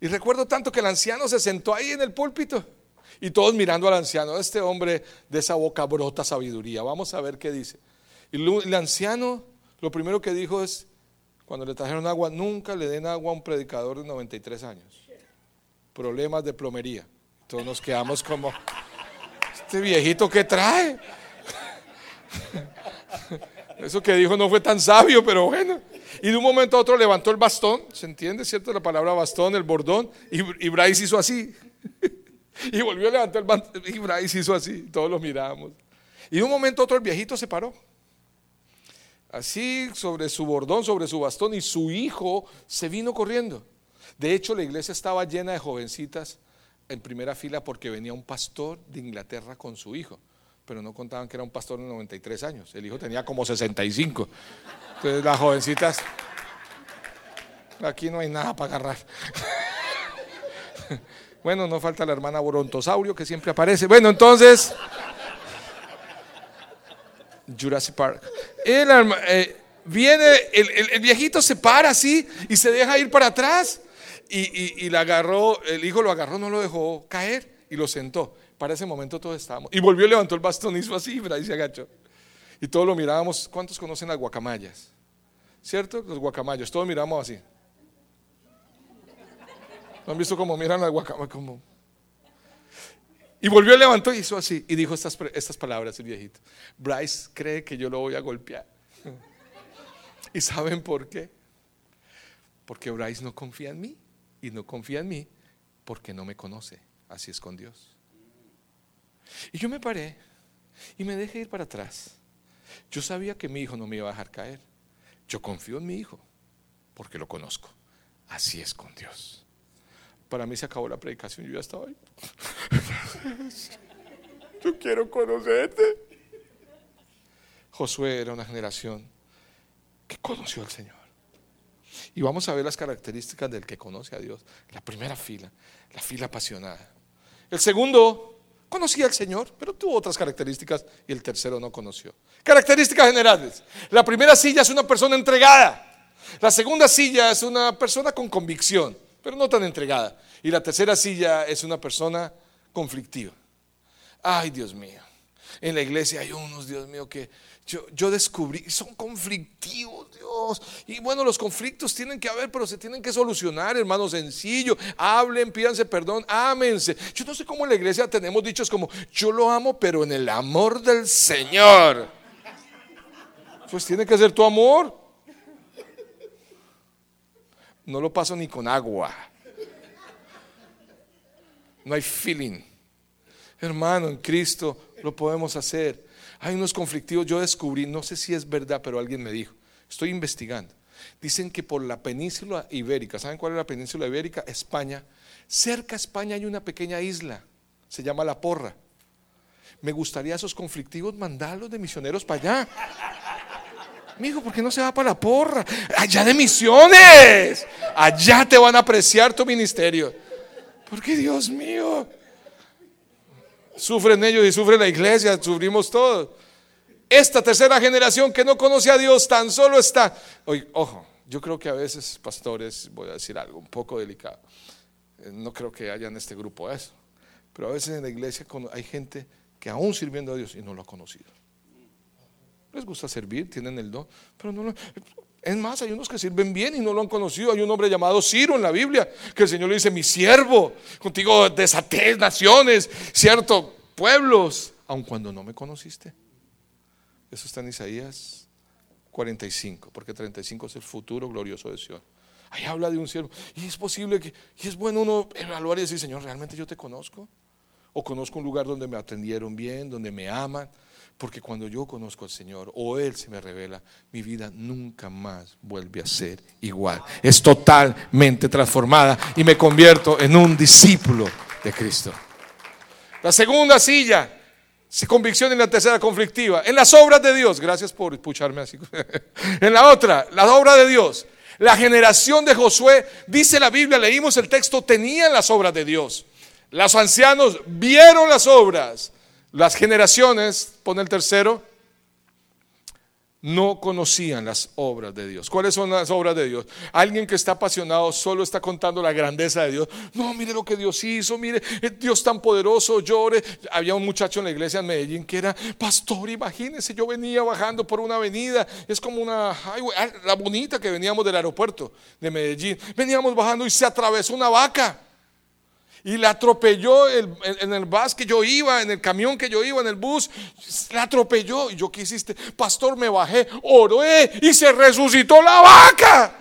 Y recuerdo tanto que el anciano se sentó ahí en el púlpito. Y todos mirando al anciano, este hombre de esa boca brota sabiduría. Vamos a ver qué dice. Y el anciano lo primero que dijo es, cuando le trajeron agua, nunca le den agua a un predicador de 93 años. Problemas de plomería. Todos nos quedamos como, este viejito que trae. [laughs] Eso que dijo no fue tan sabio, pero bueno. Y de un momento a otro levantó el bastón, ¿se entiende, cierto? La palabra bastón, el bordón, y, y Bryce hizo así. [laughs] y volvió a levantar el bastón, y Bryce hizo así, todos lo mirábamos. Y de un momento a otro el viejito se paró así sobre su bordón, sobre su bastón, y su hijo se vino corriendo. De hecho, la iglesia estaba llena de jovencitas en primera fila porque venía un pastor de Inglaterra con su hijo, pero no contaban que era un pastor de 93 años, el hijo tenía como 65. Entonces las jovencitas, aquí no hay nada para agarrar. [laughs] Bueno, no falta la hermana Brontosaurio que siempre aparece. Bueno, entonces, Jurassic Park. El, eh, viene, el, viejito se para así y se deja ir para atrás. Y, y, y la agarró, el hijo lo agarró, no lo dejó caer y lo sentó. Para ese momento todos estábamos. Y volvió, levantó el bastón, hizo así, y se agachó. Y todos lo mirábamos. ¿Cuántos conocen las guacamayas? ¿Cierto? Los guacamayos. Todos miramos así. ¿No han visto cómo miran las guacamayas? Como... Y volvió, levantó y hizo así. Y dijo estas, estas palabras el viejito. Bryce cree que yo lo voy a golpear. ¿Y saben por qué? Porque Bryce no confía en mí. Y no confía en mí porque no me conoce. Así es con Dios. Y yo me paré y me dejé ir para atrás. Yo sabía que mi hijo no me iba a dejar caer. Yo confío en mi hijo porque lo conozco. Así es con Dios. Para mí se acabó la predicación, yo ya estaba ahí. [laughs] Yo quiero conocerte. Josué era una generación que conoció al Señor. Y vamos a ver las características del que conoce a Dios. La primera fila, la fila apasionada. El segundo conocía al Señor, pero tuvo otras características y el tercero no conoció. Características generales. La primera silla es una persona entregada. La segunda silla es una persona con convicción, pero no tan entregada. Y la tercera silla es una persona conflictiva. Ay, Dios mío. En la iglesia hay unos, Dios mío, que yo, yo descubrí, son conflictivos, Dios. Y bueno, los conflictos tienen que haber, pero se tienen que solucionar, hermano, sencillo. Hablen, pídanse perdón, ámense. Yo no sé cómo en la iglesia tenemos dichos como, yo lo amo, pero en el amor del Señor. Pues tiene que ser tu amor. No lo paso ni con agua. No hay feeling. Hermano, en Cristo lo podemos hacer. Hay unos conflictivos, yo descubrí, no sé si es verdad, pero alguien me dijo, estoy investigando. Dicen que por la península ibérica, ¿saben cuál es la península ibérica? España. Cerca a España hay una pequeña isla, se llama La Porra. Me gustaría a esos conflictivos mandarlos de misioneros para allá. Mijo, ¿por qué no se va para La Porra? Allá de misiones. Allá te van a apreciar tu ministerio. Porque Dios mío. Sufren ellos y sufre la iglesia, sufrimos todos. Esta tercera generación que no conoce a Dios tan solo está. Oye, ojo, yo creo que a veces, pastores, voy a decir algo un poco delicado. Eh, No creo que haya en este grupo eso. Pero a veces en la iglesia hay gente que aún sirviendo a Dios y no lo ha conocido. Les gusta servir, tienen el don, pero no lo. Es más, hay unos que sirven bien y no lo han conocido. Hay un hombre llamado Ciro en la Biblia, que el Señor le dice, mi siervo, contigo desaté naciones, cierto, pueblos, aun cuando no me conociste. Eso está en Isaías 45, porque 35 es el futuro glorioso de Sion. Ahí habla de un siervo. Y es posible que, y es bueno uno evaluar y decir, Señor, ¿realmente yo te conozco? O conozco un lugar donde me atendieron bien, donde me aman. Porque cuando yo conozco al Señor o Él se me revela, mi vida nunca más vuelve a ser igual. Es totalmente transformada y me convierto en un discípulo de Cristo. La segunda silla, si convicción en la tercera conflictiva. En las obras de Dios, gracias por escucharme así. [laughs] en la otra, la obra de Dios. La generación de Josué, dice la Biblia, leímos el texto, tenían las obras de Dios. Los ancianos vieron las obras. Las generaciones, pone el tercero, no conocían las obras de Dios. ¿Cuáles son las obras de Dios? Alguien que está apasionado solo está contando la grandeza de Dios. No, mire lo que Dios hizo, mire, es Dios tan poderoso, llore. Había un muchacho en la iglesia en Medellín que era pastor, imagínense, yo venía bajando por una avenida, es como una ah, la bonita que veníamos del aeropuerto de Medellín. Veníamos bajando y se atravesó una vaca. Y la atropelló el- en, el bus que yo iba, en el camión que yo iba, en el bus. La atropelló. Y yo, ¿qué hiciste? Pastor, me bajé, oré y se resucitó la vaca.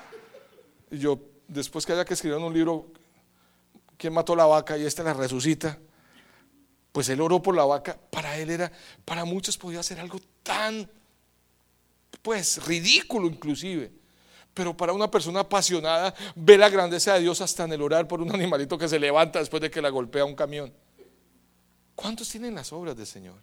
Y yo, después que haya que escribir en un libro, ¿quién mató la vaca? Y esta la resucita. Pues él oró por la vaca. Para él era, para muchos podía ser algo tan, pues, ridículo inclusive. Pero para una persona apasionada, ve la grandeza de Dios hasta en el orar por un animalito que se levanta después de que la golpea un camión. ¿Cuántos tienen las obras del Señor?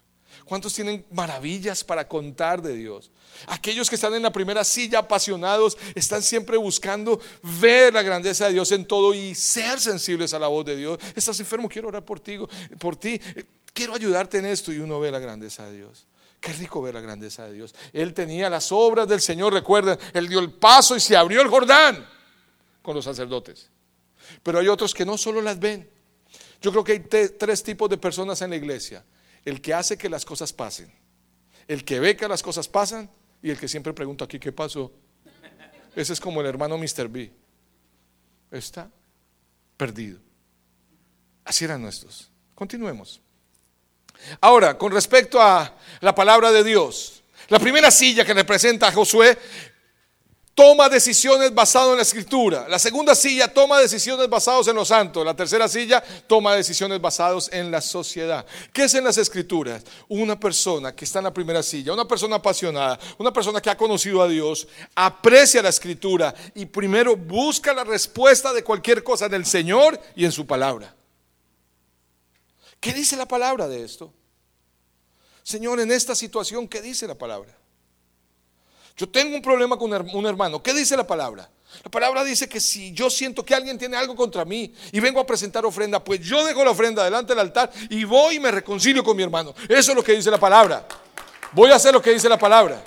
¿Cuántos tienen maravillas para contar de Dios? Aquellos que están en la primera silla apasionados están siempre buscando ver la grandeza de Dios en todo y ser sensibles a la voz de Dios. Estás enfermo, quiero orar por ti, por ti. Quiero ayudarte en esto y uno ve la grandeza de Dios. Qué rico ver la grandeza de Dios. Él tenía las obras del Señor, recuerden, él dio el paso y se abrió el Jordán con los sacerdotes. Pero hay otros que no solo las ven. Yo creo que hay tres tipos de personas en la iglesia. El que hace que las cosas pasen, el que ve que las cosas pasan y el que siempre pregunta aquí qué pasó. Ese es como el hermano Mr. B. Está perdido. Así eran nuestros. Continuemos. Ahora, con respecto a la palabra de Dios, la primera silla que representa a Josué toma decisiones basadas en la escritura. La segunda silla toma decisiones basadas en los santos. La tercera silla toma decisiones basadas en la sociedad. ¿Qué es en las escrituras? Una persona que está en la primera silla, una persona apasionada, una persona que ha conocido a Dios, aprecia la escritura y primero busca la respuesta de cualquier cosa del Señor y en su palabra. ¿Qué dice la palabra de esto? Señor, en esta situación, ¿qué dice la palabra? Yo tengo un problema con un hermano. ¿Qué dice la palabra? La palabra dice que si yo siento que alguien tiene algo contra mí y vengo a presentar ofrenda, pues yo dejo la ofrenda delante del altar y voy y me reconcilio con mi hermano. Eso es lo que dice la palabra. Voy a hacer lo que dice la palabra.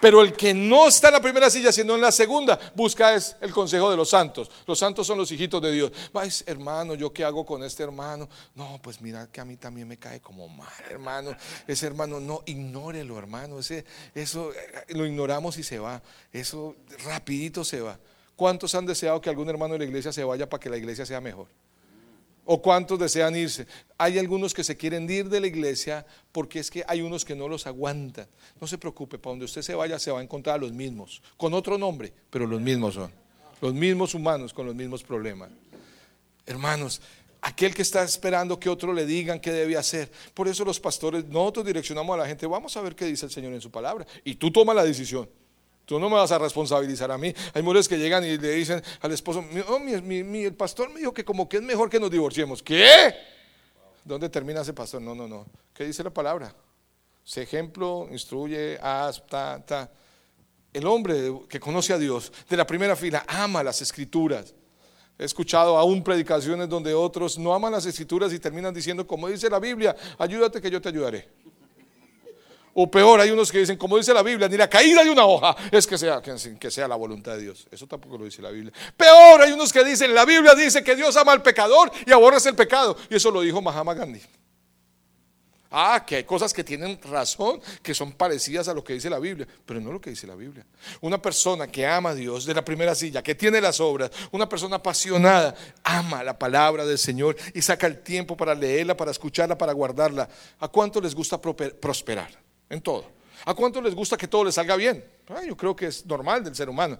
Pero el que no está en la primera silla, sino en la segunda, busca es el consejo de los santos. Los santos son los hijitos de Dios. Vais, hermano, ¿yo qué hago con este hermano? No, pues mira que a mí también me cae como mal, hermano. Ese hermano, no, ignórelo, hermano. Ese, eso eh, lo ignoramos y se va. Eso rapidito se va. ¿Cuántos han deseado que algún hermano de la iglesia se vaya para que la iglesia sea mejor? ¿O cuántos desean irse? Hay algunos que se quieren ir de la iglesia porque es que hay unos que no los aguantan. No se preocupe, para donde usted se vaya se va a encontrar a los mismos, con otro nombre, pero los mismos son. Los mismos humanos con los mismos problemas. Hermanos, aquel que está esperando que otro le digan qué debe hacer. Por eso los pastores, nosotros direccionamos a la gente, vamos a ver qué dice el Señor en su palabra. Y tú toma la decisión. Tú no me vas a responsabilizar a mí. Hay mujeres que llegan y le dicen al esposo, oh, el pastor me dijo que como que es mejor que nos divorciemos. ¿Qué? ¿Dónde termina ese pastor? No, no, no. ¿Qué dice la palabra? Se ejemplo, instruye, haz, ta, ta. El hombre que conoce a Dios de la primera fila ama las escrituras. He escuchado aún predicaciones donde otros no aman las escrituras y terminan diciendo, como dice la Biblia, ayúdate que yo te ayudaré. O peor, hay unos que dicen, como dice la Biblia, ni la caída de una hoja es que sea, que, sea la voluntad de Dios. Eso tampoco lo dice la Biblia. Peor, hay unos que dicen, la Biblia dice que Dios ama al pecador y aborrece el pecado. Y eso lo dijo Mahatma Gandhi. Ah, que hay cosas que tienen razón, que son parecidas a lo que dice la Biblia, pero no lo que dice la Biblia. Una persona que ama a Dios de la primera silla, que tiene las obras, una persona apasionada, ama la palabra del Señor y saca el tiempo para leerla, para escucharla, para guardarla. ¿A cuánto les gusta prosperar? En todo. ¿A cuánto les gusta que todo les salga bien? Ah, yo creo que es normal del ser humano.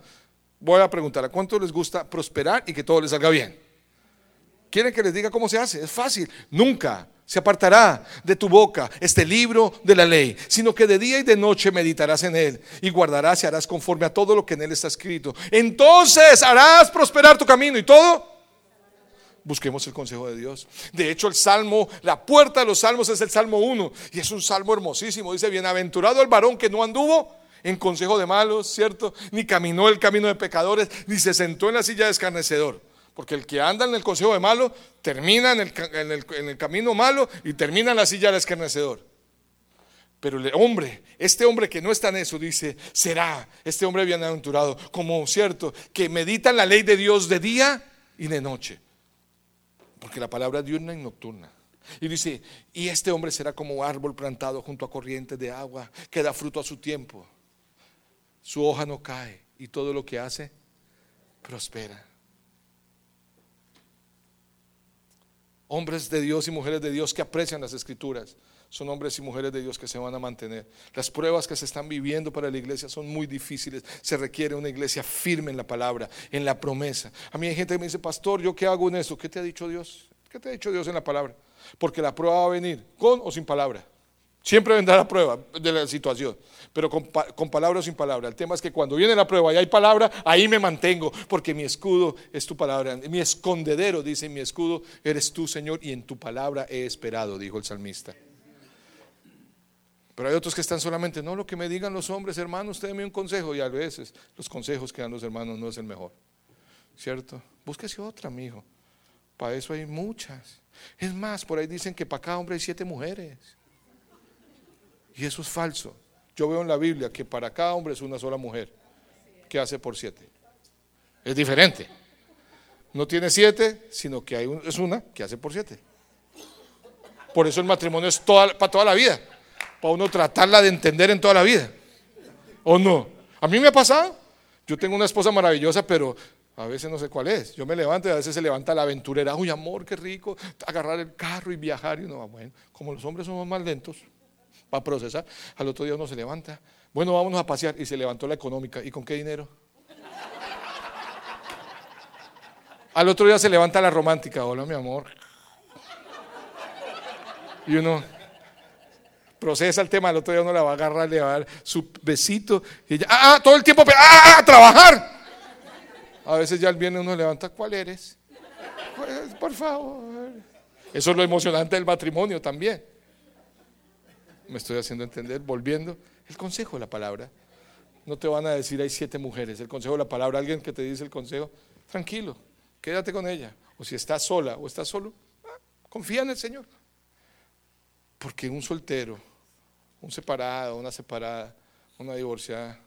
Voy a preguntar, ¿a cuánto les gusta prosperar y que todo les salga bien? ¿Quieren que les diga cómo se hace? Es fácil. Nunca se apartará de tu boca este libro de la ley, sino que de día y de noche meditarás en él y guardarás y harás conforme a todo lo que en él está escrito. Entonces harás prosperar tu camino y todo busquemos el consejo de Dios. De hecho, el salmo, la puerta de los salmos es el salmo 1 y es un salmo hermosísimo. Dice, bienaventurado el varón que no anduvo en consejo de malos, ¿cierto? Ni caminó el camino de pecadores, ni se sentó en la silla de escarnecedor. Porque el que anda en el consejo de malo termina en el, camino malo y termina en la silla de escarnecedor. Pero el hombre, este hombre que no está en eso, dice, será este hombre bienaventurado, como cierto, que medita en la ley de Dios de día y de noche porque la palabra diurna y nocturna. Y dice, y este hombre será como árbol plantado junto a corrientes de agua, que da fruto a su tiempo. Su hoja no cae y todo lo que hace prospera. Hombres de Dios y mujeres de Dios que aprecian las escrituras son hombres y mujeres de Dios que se van a mantener. Las pruebas que se están viviendo para la iglesia son muy difíciles. Se requiere una iglesia firme en la palabra, en la promesa. A mí hay gente que me dice, pastor, ¿yo qué hago en eso? ¿Qué te ha dicho Dios? ¿Qué te ha dicho Dios en la palabra? Porque la prueba va a venir con o sin palabra. Siempre vendrá la prueba de la situación, pero con, con palabra o sin palabra. El tema es que cuando viene la prueba y hay palabra, ahí me mantengo, porque mi escudo es tu palabra. Mi escondedero, dice mi escudo, eres tú, Señor, y en tu palabra he esperado, dijo el salmista. Pero hay otros que están solamente, no, lo que me digan los hombres, hermanos, usted me un consejo, y a veces los consejos que dan los hermanos no es el mejor. ¿Cierto? Búsquese otra, amigo. Para eso hay muchas. Es más, por ahí dicen que para cada hombre hay siete mujeres. Y eso es falso. Yo veo en la Biblia que para cada hombre es una sola mujer que hace por siete. Es diferente. No tiene siete, sino que hay es una que hace por siete. Por eso el matrimonio es para toda la vida. Para uno tratarla de entender en toda la vida. ¿O no? A mí me ha pasado. Yo tengo una esposa maravillosa, pero a veces no sé cuál es. Yo me levanto y a veces se levanta la aventurera. Uy, amor, qué rico. Agarrar el carro y viajar. Y uno va, bueno, como los hombres somos más lentos para procesar, al otro día uno se levanta. Bueno, vámonos a pasear. Y se levantó la económica. ¿Y con qué dinero? Al otro día se levanta la romántica. Hola, mi amor. Y uno procesa el tema, al otro día uno la va a agarrar, le va a dar su besito. Y ella, ah, ah, todo el tiempo, ah, ah, a trabajar. A veces ya el viernes uno levanta, ¿cuál eres? Pues, por favor. Eso es lo emocionante del matrimonio también. Me estoy haciendo entender, volviendo. El consejo de la palabra. No te van a decir hay siete mujeres. El consejo de la palabra, alguien que te dice el consejo, tranquilo, quédate con ella. O si estás sola o estás solo, ah, confía en el Señor. Porque un soltero, un separado, una separada, una divorciada,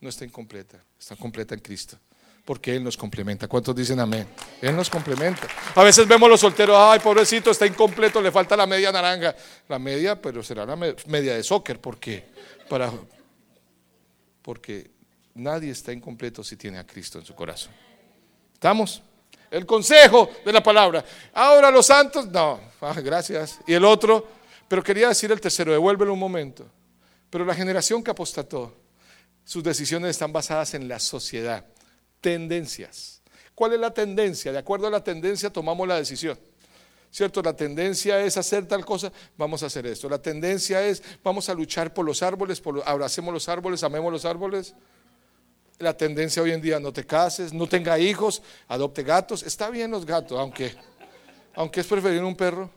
no está incompleta, está completa en Cristo. Porque Él nos complementa. ¿Cuántos dicen amén? Él nos complementa. A veces vemos los solteros, ay, pobrecito, está incompleto, le falta la media naranja. La media, pero será la me- media de soccer, porque para porque nadie está incompleto si tiene a Cristo en su corazón. ¿Estamos? El consejo de la palabra. Ahora los santos, no, ah, gracias. Y el otro, pero quería decir el tercero, devuélvelo un momento. Pero la generación que apostató, sus decisiones están basadas en la sociedad, tendencias. ¿Cuál es la tendencia? De acuerdo a la tendencia tomamos la decisión. ¿Cierto? La tendencia es hacer tal cosa, vamos a hacer esto. La tendencia es, vamos a luchar por los árboles, abracemos los árboles, amemos los árboles. La tendencia hoy en día, no te cases, no tenga hijos, adopte gatos. Está bien los gatos, aunque, aunque es preferible un perro,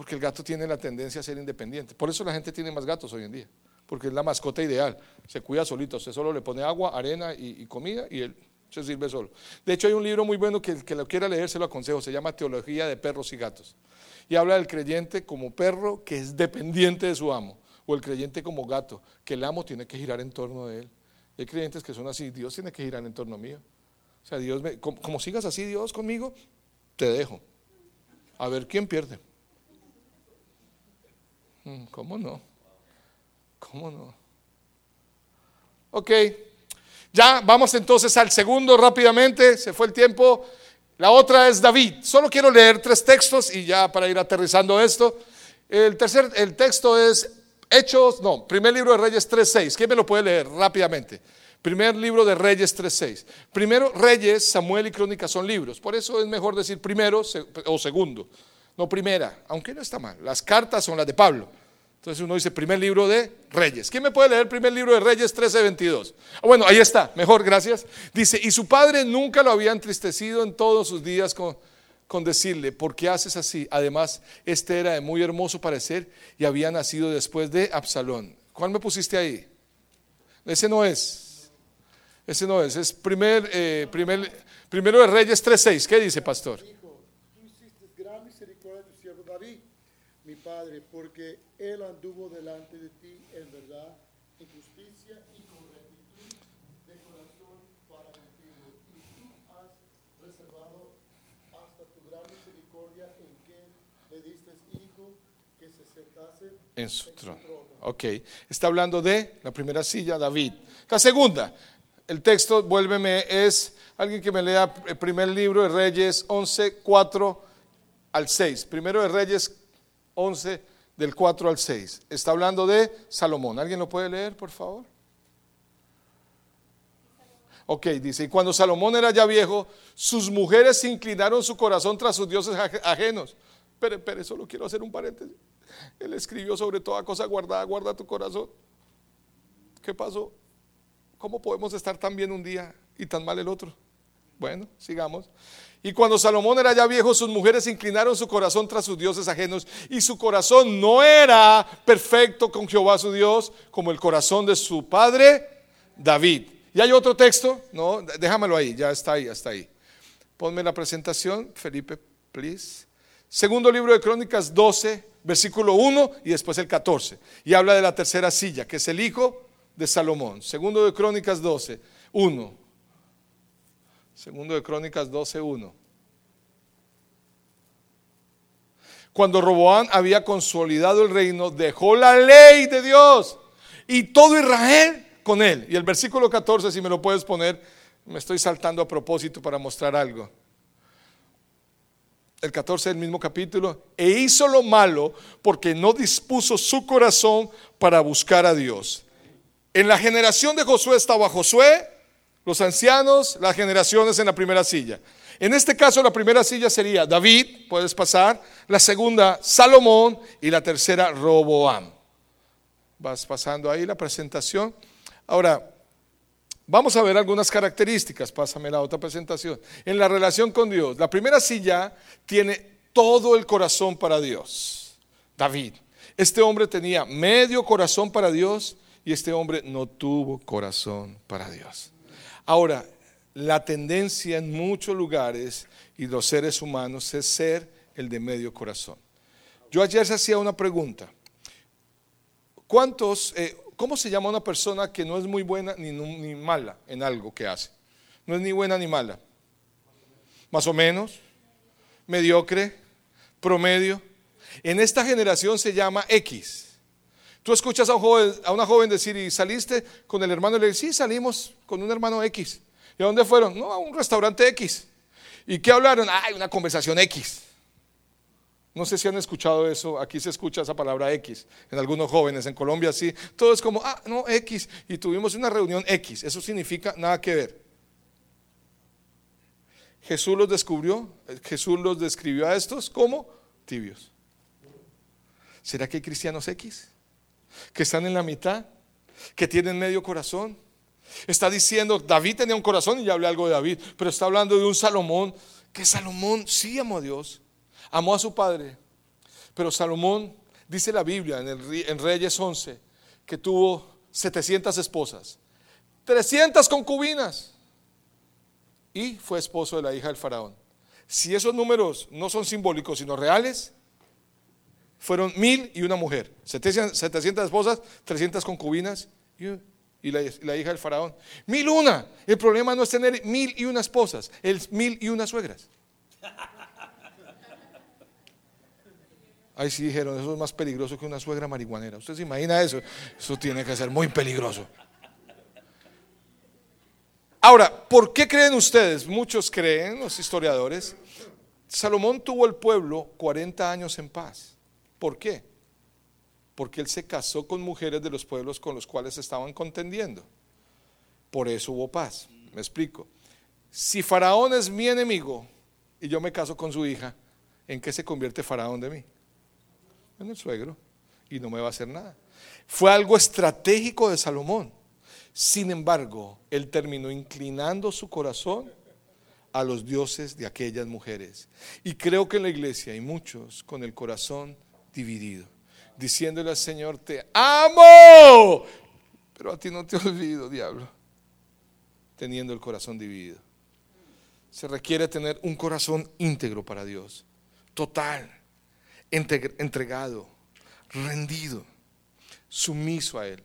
porque el gato tiene la tendencia a ser independiente. Por eso la gente tiene más gatos hoy en día, porque es la mascota ideal. Se cuida solito, usted solo le pone agua, arena y, y comida y él se sirve solo. De hecho, hay un libro muy bueno que el que lo quiera leer se lo aconsejo, se llama Teología de Perros y Gatos. Y habla del creyente como perro que es dependiente de su amo, o el creyente como gato, que el amo tiene que girar en torno de él. Hay creyentes que son así, Dios tiene que girar en torno mío. O sea, Dios, me- como, como sigas así, Dios conmigo, te dejo. A ver quién pierde. Mm, ¿Cómo no? ¿Cómo no? Ok, ya vamos entonces al segundo rápidamente, se fue el tiempo. La otra es David. Solo quiero leer tres textos y ya para ir aterrizando esto. El tercer, el texto es Hechos, no, primer libro de Reyes 3.6. ¿Quién me lo puede leer rápidamente? Primer libro de Reyes 3.6. Primero, Reyes, Samuel y Crónicas son libros. Por eso es mejor decir primero o segundo, no primera, aunque no está mal. Las cartas son las de Pablo. Entonces uno dice primer libro de Reyes. ¿Quién me puede leer primer libro de Reyes 13:22? Ah, bueno, ahí está, mejor, gracias. Dice, y su padre nunca lo había entristecido en todos sus días con, con decirle, ¿por qué haces así? Además, este era de muy hermoso parecer y había nacido después de Absalón. ¿Cuál me pusiste ahí? Ese no es. Ese no es. Es primer, eh, primer, primero de Reyes 3:6. ¿Qué dice, pastor? Dijo, tú hiciste gran misericordia a tu siervo David, mi padre, porque él anduvo delante de ti en verdad, en justicia y con rectitud de corazón para contigo. Y tú has reservado hasta tu gran misericordia en que le diste hijo que se sentase en su trono. Ok, está hablando de la primera silla, David. La segunda, el texto, vuélveme, es alguien que me lea el primer libro de Reyes 11, 4 al 6. Primero de Reyes 11, del 4 al 6. Está hablando de Salomón. ¿Alguien lo puede leer, por favor? Ok, dice, y cuando Salomón era ya viejo, sus mujeres inclinaron su corazón tras sus dioses aj- ajenos. Espere, espere, solo quiero hacer un paréntesis. Él escribió sobre toda cosa guardada, guarda tu corazón. ¿Qué pasó? ¿Cómo podemos estar tan bien un día y tan mal el otro? Bueno, sigamos. Y cuando Salomón era ya viejo, sus mujeres inclinaron su corazón tras sus dioses ajenos y su corazón no era perfecto con Jehová su Dios como el corazón de su padre David. ¿Y hay otro texto? No, déjamelo ahí, ya está ahí, hasta ahí. Ponme la presentación, Felipe, please. Segundo libro de Crónicas 12, versículo 1 y después el 14. Y habla de la tercera silla, que es el hijo de Salomón. Segundo de Crónicas 12, 1. Segundo de Crónicas 12, 1. Cuando Roboán había consolidado el reino, dejó la ley de Dios y todo Israel con él. Y el versículo 14, si me lo puedes poner, me estoy saltando a propósito para mostrar algo. El 14 del mismo capítulo, e hizo lo malo porque no dispuso su corazón para buscar a Dios. En la generación de Josué estaba Josué, los ancianos, las generaciones en la primera silla. En este caso la primera silla sería David, puedes pasar, la segunda Salomón y la tercera Roboam. Vas pasando ahí la presentación. Ahora, vamos a ver algunas características, pásame la otra presentación. En la relación con Dios, la primera silla tiene todo el corazón para Dios. David. Este hombre tenía medio corazón para Dios y este hombre no tuvo corazón para Dios. Ahora, la tendencia en muchos lugares y los seres humanos es ser el de medio corazón. Yo ayer se hacía una pregunta. ¿Cuántos, eh, cómo se llama una persona que no es muy buena ni, ni mala en algo que hace? No es ni buena ni mala. Más o menos, mediocre, promedio. En esta generación se llama X. Tú escuchas a, una joven decir, ¿y saliste con el hermano? Y le dices, sí, salimos con un hermano X. ¿Y a dónde fueron? No, a un restaurante X. ¿Y qué hablaron? Ah, una conversación X. No sé si han escuchado eso, aquí se escucha esa palabra X, en algunos jóvenes, en Colombia sí, todo es como, ah, no, X, y tuvimos una reunión X, eso significa nada que ver. Jesús los descubrió, Jesús los describió a estos como tibios. ¿Será que hay cristianos X? Que están en la mitad, que tienen medio corazón. Está diciendo, David tenía un corazón y ya hablé algo de David, pero está hablando de un Salomón, que Salomón sí amó a Dios, amó a su padre, pero Salomón, dice la Biblia en, el, en Reyes 11, que tuvo 700 esposas, 300 concubinas y fue esposo de la hija del faraón. Si esos números no son simbólicos, sino reales, fueron mil y una mujer, 700 esposas, 300 concubinas y, la, hija del faraón. Mil una. El problema no es tener mil y una esposas, es mil y una suegras. Ahí sí dijeron, eso es más peligroso que una suegra marihuanera. ¿Usted se imagina eso? Eso tiene que ser muy peligroso. Ahora, ¿por qué creen ustedes? Muchos creen, los historiadores, Salomón tuvo el pueblo 40 años en paz. ¿Por qué? Porque él se casó con mujeres de los pueblos con los cuales estaban contendiendo. Por eso hubo paz. Me explico. Si Faraón es mi enemigo y yo me caso con su hija, ¿en qué se convierte Faraón de mí? en el suegro y no me va a hacer nada. Fue algo estratégico de Salomón. Sin embargo, él terminó inclinando su corazón a los dioses de aquellas mujeres. Y creo que en la iglesia hay muchos con el corazón dividido, diciéndole al Señor, te amo, pero a ti no te [laughs] olvido, diablo, teniendo el corazón dividido. Se requiere tener un corazón íntegro para Dios, total entregado, rendido, sumiso a Él.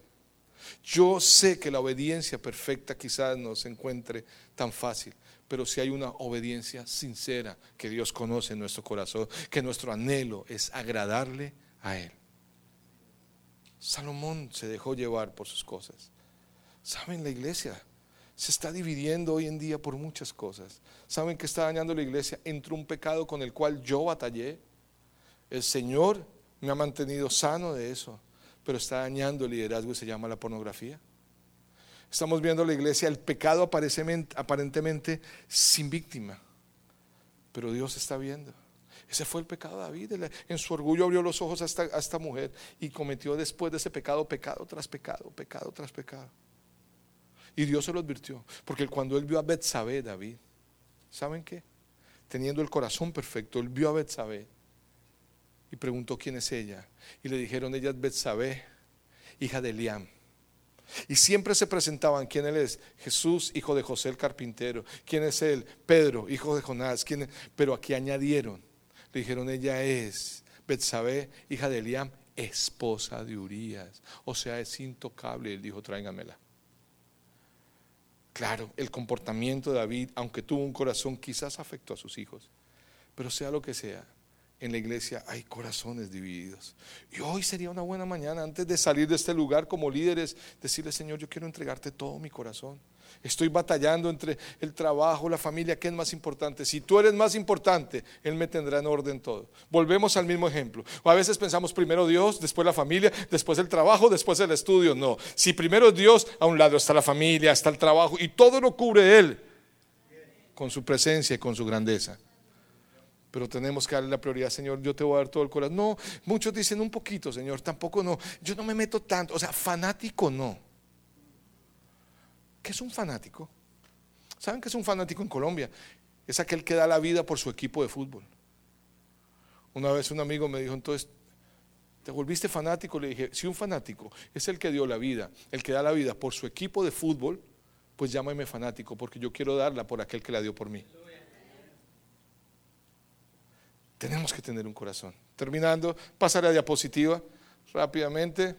Yo sé que la obediencia perfecta quizás no se encuentre tan fácil, pero si hay una obediencia sincera que Dios conoce en nuestro corazón, que nuestro anhelo es agradarle a Él. Salomón se dejó llevar por sus cosas. ¿Saben? La iglesia se está dividiendo hoy en día por muchas cosas. ¿Saben que está dañando la iglesia? entre un pecado con el cual yo batallé el Señor me ha mantenido sano de eso, pero está dañando el liderazgo y se llama la pornografía. Estamos viendo la iglesia, el pecado aparentemente sin víctima, pero Dios está viendo. Ese fue el pecado de David. En su orgullo abrió los ojos a esta, a esta mujer y cometió después de ese pecado, pecado tras pecado, pecado tras pecado. Y Dios se lo advirtió. Porque cuando él vio a Betsabé, David, ¿saben qué? Teniendo el corazón perfecto, él vio a Betsabé y preguntó quién es ella. Y le dijeron, ella es Betsabé, hija de Eliam. Y siempre se presentaban, ¿quién él es? Jesús, hijo de José el carpintero. ¿Quién es él? Pedro, hijo de Jonás. ¿Quién es? Pero aquí añadieron, le dijeron, ella es Betsabé, hija de Eliam, esposa de Urías. O sea, es intocable. Él dijo, tráigamela. Claro, el comportamiento de David, aunque tuvo un corazón, quizás afectó a sus hijos. Pero sea lo que sea, en la iglesia hay corazones divididos. Y hoy sería una buena mañana, antes de salir de este lugar como líderes, decirle, Señor, yo quiero entregarte todo mi corazón. Estoy batallando entre el trabajo, la familia, ¿qué es más importante? Si tú eres más importante, Él me tendrá en orden todo. Volvemos al mismo ejemplo. A veces pensamos primero Dios, después la familia, después el trabajo, después el estudio. No, si primero Dios, a un lado está la familia, está el trabajo y todo lo cubre Él con su presencia y con su grandeza. Pero tenemos que darle la prioridad, Señor, yo te voy a dar todo el corazón. No, muchos dicen un poquito, Señor, tampoco no. Yo no me meto tanto, o sea, fanático no. ¿Qué es un fanático? ¿Saben qué es un fanático en Colombia? Es aquel que da la vida por su equipo de fútbol. Una vez un amigo me dijo, entonces, ¿te volviste fanático? Le dije, si un fanático es el que dio la vida, el que da la vida por su equipo de fútbol, pues llámame fanático, porque yo quiero darla por aquel que la dio por mí. Tenemos que tener un corazón. Terminando, pasaré a diapositiva rápidamente.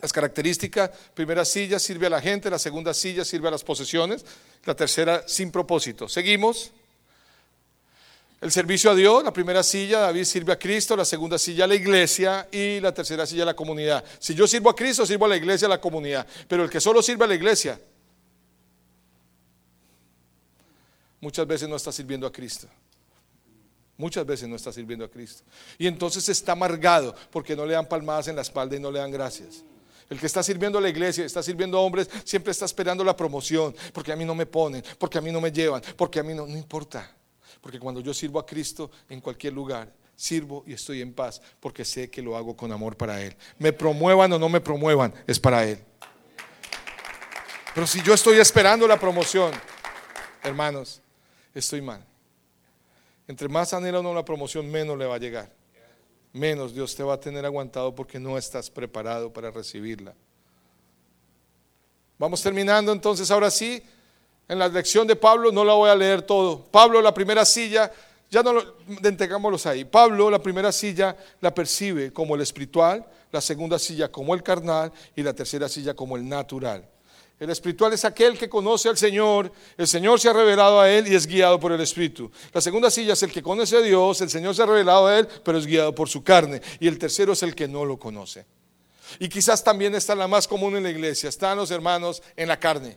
Las características, primera silla sirve a la gente, la segunda silla sirve a las posesiones, la tercera sin propósito. Seguimos. El servicio a Dios, la primera silla, David sirve a Cristo, la segunda silla a la iglesia y la tercera silla a la comunidad. Si yo sirvo a Cristo, sirvo a la iglesia, a la comunidad. Pero el que solo sirve a la iglesia, muchas veces no está sirviendo a Cristo. Muchas veces no está sirviendo a Cristo. Y entonces está amargado porque no le dan palmadas en la espalda y no le dan gracias. El que está sirviendo a la iglesia, está sirviendo a hombres, siempre está esperando la promoción, porque a mí no me ponen, porque a mí no me llevan, porque a mí no, no importa. Porque cuando yo sirvo a Cristo en cualquier lugar, sirvo y estoy en paz, porque sé que lo hago con amor para Él. Me promuevan o no me promuevan, es para Él. Pero si yo estoy esperando la promoción, hermanos, estoy mal. Entre más anhela uno la promoción, menos le va a llegar. Menos Dios te va a tener aguantado porque no estás preparado para recibirla. Vamos terminando entonces, ahora sí, en la lección de Pablo, no la voy a leer todo. Pablo, la primera silla, ya no lo entregámoslos ahí. Pablo, la primera silla, la percibe como el espiritual, la segunda silla como el carnal y la tercera silla como el natural. El espiritual es aquel que conoce al Señor, el Señor se ha revelado a él y es guiado por el Espíritu. La segunda silla es el que conoce a Dios, el Señor se ha revelado a él, pero es guiado por su carne. Y el tercero es el que no lo conoce. Y quizás también está la más común en la iglesia, están los hermanos en la carne.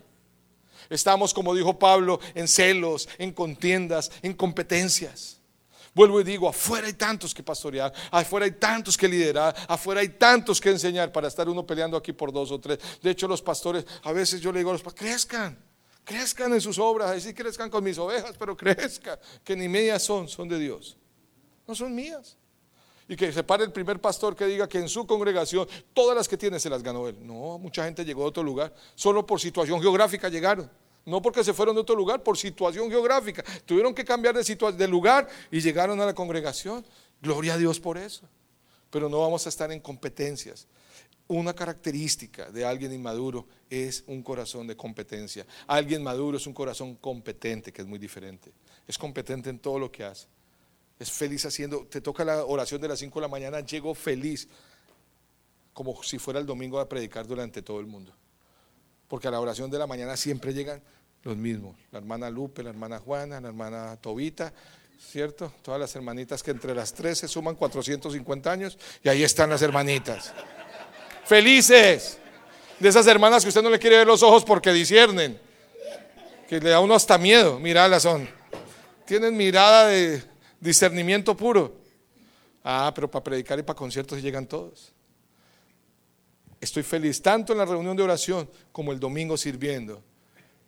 Estamos, como dijo Pablo, en celos, en contiendas, en competencias. Vuelvo y digo, afuera hay tantos que pastorear, afuera hay tantos que liderar, afuera hay tantos que enseñar para estar uno peleando aquí por dos o tres. De hecho, los pastores, a veces yo le digo a los pastores, crezcan, crezcan en sus obras, así crezcan con mis ovejas, pero crezcan, que ni medias son, son de Dios, no son mías. Y que se pare el primer pastor que diga que en su congregación todas las que tiene se las ganó él. No, mucha gente llegó de otro lugar, solo por situación geográfica llegaron. No porque se fueron de otro lugar, por situación geográfica. Tuvieron que cambiar de, lugar y llegaron a la congregación. Gloria a Dios por eso. Pero no vamos a estar en competencias. Una característica de alguien inmaduro es un corazón de competencia. Alguien maduro es un corazón competente, que es muy diferente. Es competente en todo lo que hace. Es feliz haciendo, te toca la oración de las 5 de la mañana, llego feliz, como si fuera el domingo a predicar durante todo el mundo. Porque a la oración de la mañana siempre llegan los mismos. La hermana Lupe, la hermana Juana, la hermana Tobita, ¿cierto? Todas las hermanitas que entre las tres se suman 450 años y ahí están las hermanitas. Felices. De esas hermanas que usted no le quiere ver los ojos porque disciernen. Que le da uno hasta miedo. Miralas son. Tienen mirada de discernimiento puro. Ah, pero para predicar y para conciertos llegan todos. Estoy feliz tanto en la reunión de oración como el domingo sirviendo.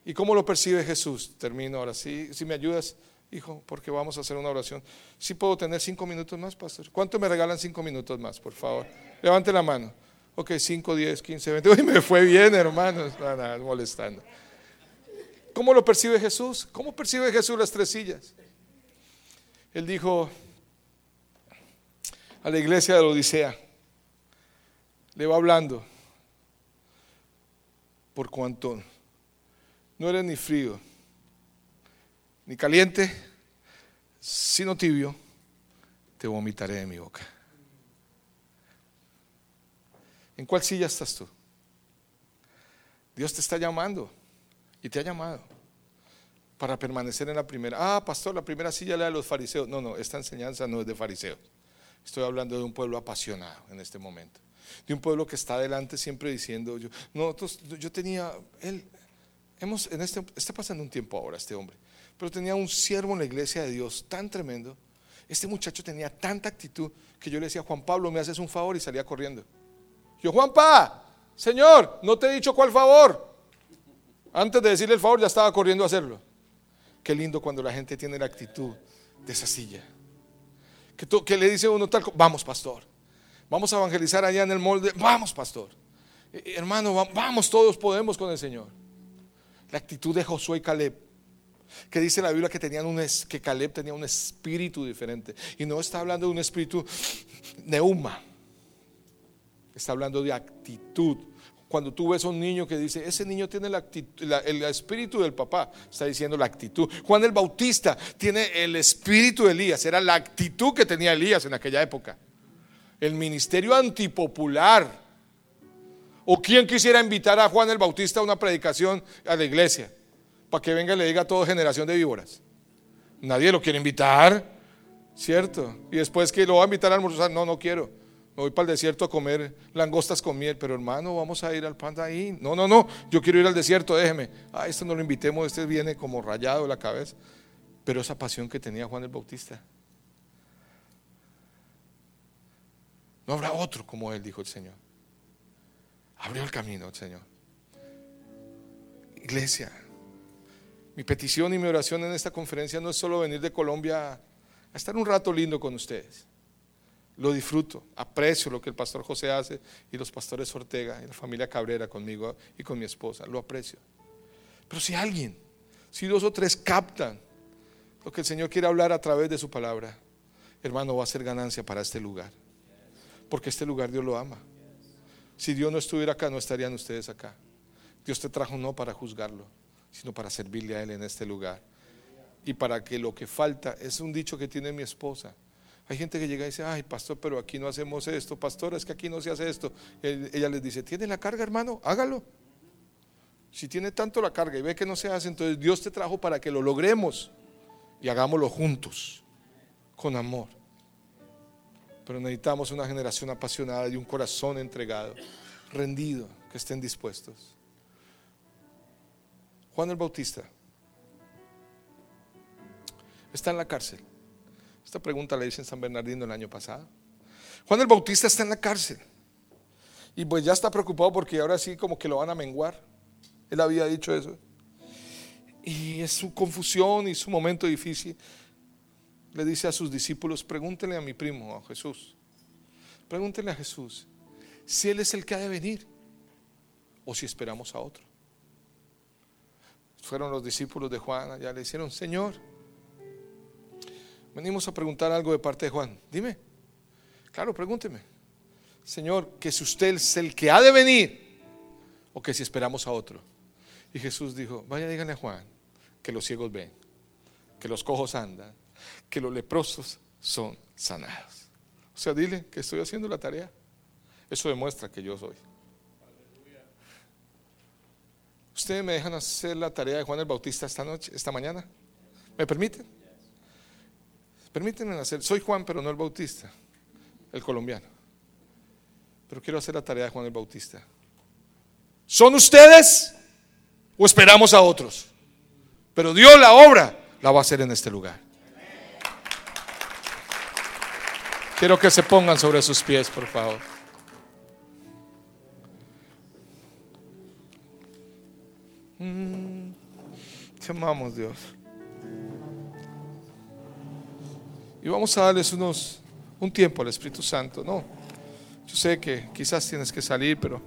¿Y cómo lo percibe Jesús? Termino ahora. Si, si me ayudas, hijo, porque vamos a hacer una oración. ¿Sí puedo tener cinco minutos más, pastor? ¿Cuánto me regalan cinco minutos más, por favor? Levante la mano. Ok, 5, 10, 15, 20. Uy, me fue bien, hermanos. No, no, molestando. ¿Cómo lo percibe Jesús? ¿Cómo percibe Jesús las tres sillas? Él dijo a la iglesia de la Odisea, le va hablando, por cuanto no eres ni frío, ni caliente, sino tibio, te vomitaré de mi boca. ¿En cuál silla estás tú? Dios te está llamando y te ha llamado para permanecer en la primera. Ah, pastor, la primera silla la de los fariseos. No, no, esta enseñanza no es de fariseos. Estoy hablando de un pueblo apasionado en este momento. De un pueblo que está adelante siempre diciendo, yo, yo tenía, él, este, está pasando un tiempo ahora este hombre, pero tenía un siervo en la iglesia de Dios tan tremendo. Este muchacho tenía tanta actitud que yo le decía, Juan Pablo, me haces un favor y salía corriendo. Yo, Juanpa, Señor, no te he dicho cuál favor. Antes de decirle el favor ya estaba corriendo a hacerlo. Qué lindo cuando la gente tiene la actitud de esa silla. Que, que le dice uno tal, vamos pastor, vamos a evangelizar allá en el molde, vamos pastor. Eh, hermano, vamos, todos podemos con el Señor. La actitud de Josué y Caleb, que dice la Biblia que, tenían un, que Caleb tenía un espíritu diferente. Y no está hablando de un espíritu neuma, está hablando de actitud cuando tú ves a un niño que dice, ese niño tiene el espíritu del papá, está diciendo la actitud. Juan el Bautista tiene el espíritu de Elías, era la actitud que tenía Elías en aquella época. El ministerio antipopular. ¿O quién quisiera invitar a Juan el Bautista a una predicación a la iglesia? Para que venga y le diga a toda generación de víboras. Nadie lo quiere invitar, ¿cierto? Y después que lo va a invitar a almorzar, no, no quiero. Me voy para el desierto a comer langostas con miel, pero hermano, vamos a ir al panda ahí. No, no, no, yo quiero ir al desierto, déjeme. Ah, este no lo invitemos, este viene como rayado la cabeza. Pero esa pasión que tenía Juan el Bautista. No habrá otro como él, dijo el Señor. Abrió el camino Señor. Iglesia, mi petición y mi oración en esta conferencia no es solo venir de Colombia a estar un rato lindo con ustedes lo disfruto, aprecio lo que el pastor José hace y los pastores Ortega y la familia Cabrera conmigo y con mi esposa, lo aprecio. Pero si alguien, si dos o tres captan lo que el Señor quiere hablar a través de su palabra, hermano, va a ser ganancia para este lugar. Porque este lugar Dios lo ama. Si Dios no estuviera acá, no estarían ustedes acá. Dios te trajo no para juzgarlo, sino para servirle a Él en este lugar. Y para que lo que falta, es un dicho que tiene mi esposa, hay gente que llega y dice, ay, pastor, pero aquí no hacemos esto, pastor, es que aquí no se hace esto. ella les dice, ¿tiene la carga, hermano? Hágalo. Si tiene tanto la carga y ve que no se hace, entonces Dios te trajo para que lo logremos y hagámoslo juntos, con amor. Pero necesitamos una generación apasionada y un corazón entregado, rendido, que estén dispuestos. Juan el Bautista está en la cárcel. Esta pregunta la hice en San Bernardino el año pasado. Juan el Bautista está en la cárcel. Y pues ya está preocupado porque ahora sí como que lo van a menguar. Él había dicho eso. Y es su confusión y su momento difícil. Le dice a sus discípulos, pregúntenle a mi primo, a Jesús. Pregúntenle a Jesús si Él es el que ha de venir o si esperamos a otro. Fueron los discípulos de Juan, ya le hicieron, Señor, Venimos a preguntar algo de parte de Juan. Dime. Claro, pregúnteme. Señor, que si usted es el que ha de venir o que si esperamos a otro. Y Jesús dijo, vaya díganle a Juan que los ciegos ven, que los cojos andan, que los leprosos son sanados. O sea, dile que estoy haciendo la tarea. Eso demuestra que yo soy. ¿Ustedes me dejan hacer la tarea de Juan el Bautista esta noche, esta mañana? ¿Me permiten? Permítanme hacer, soy Juan, pero no el Bautista, el colombiano. Pero quiero hacer la tarea de Juan el Bautista. ¿Son ustedes o esperamos a otros? Pero Dios la obra la va a hacer en este lugar. Quiero que se pongan sobre sus pies, por favor. Mm, te amamos, Dios. Y vamos a darles unos, un tiempo al Espíritu Santo, ¿no? Yo sé que quizás tienes que salir, pero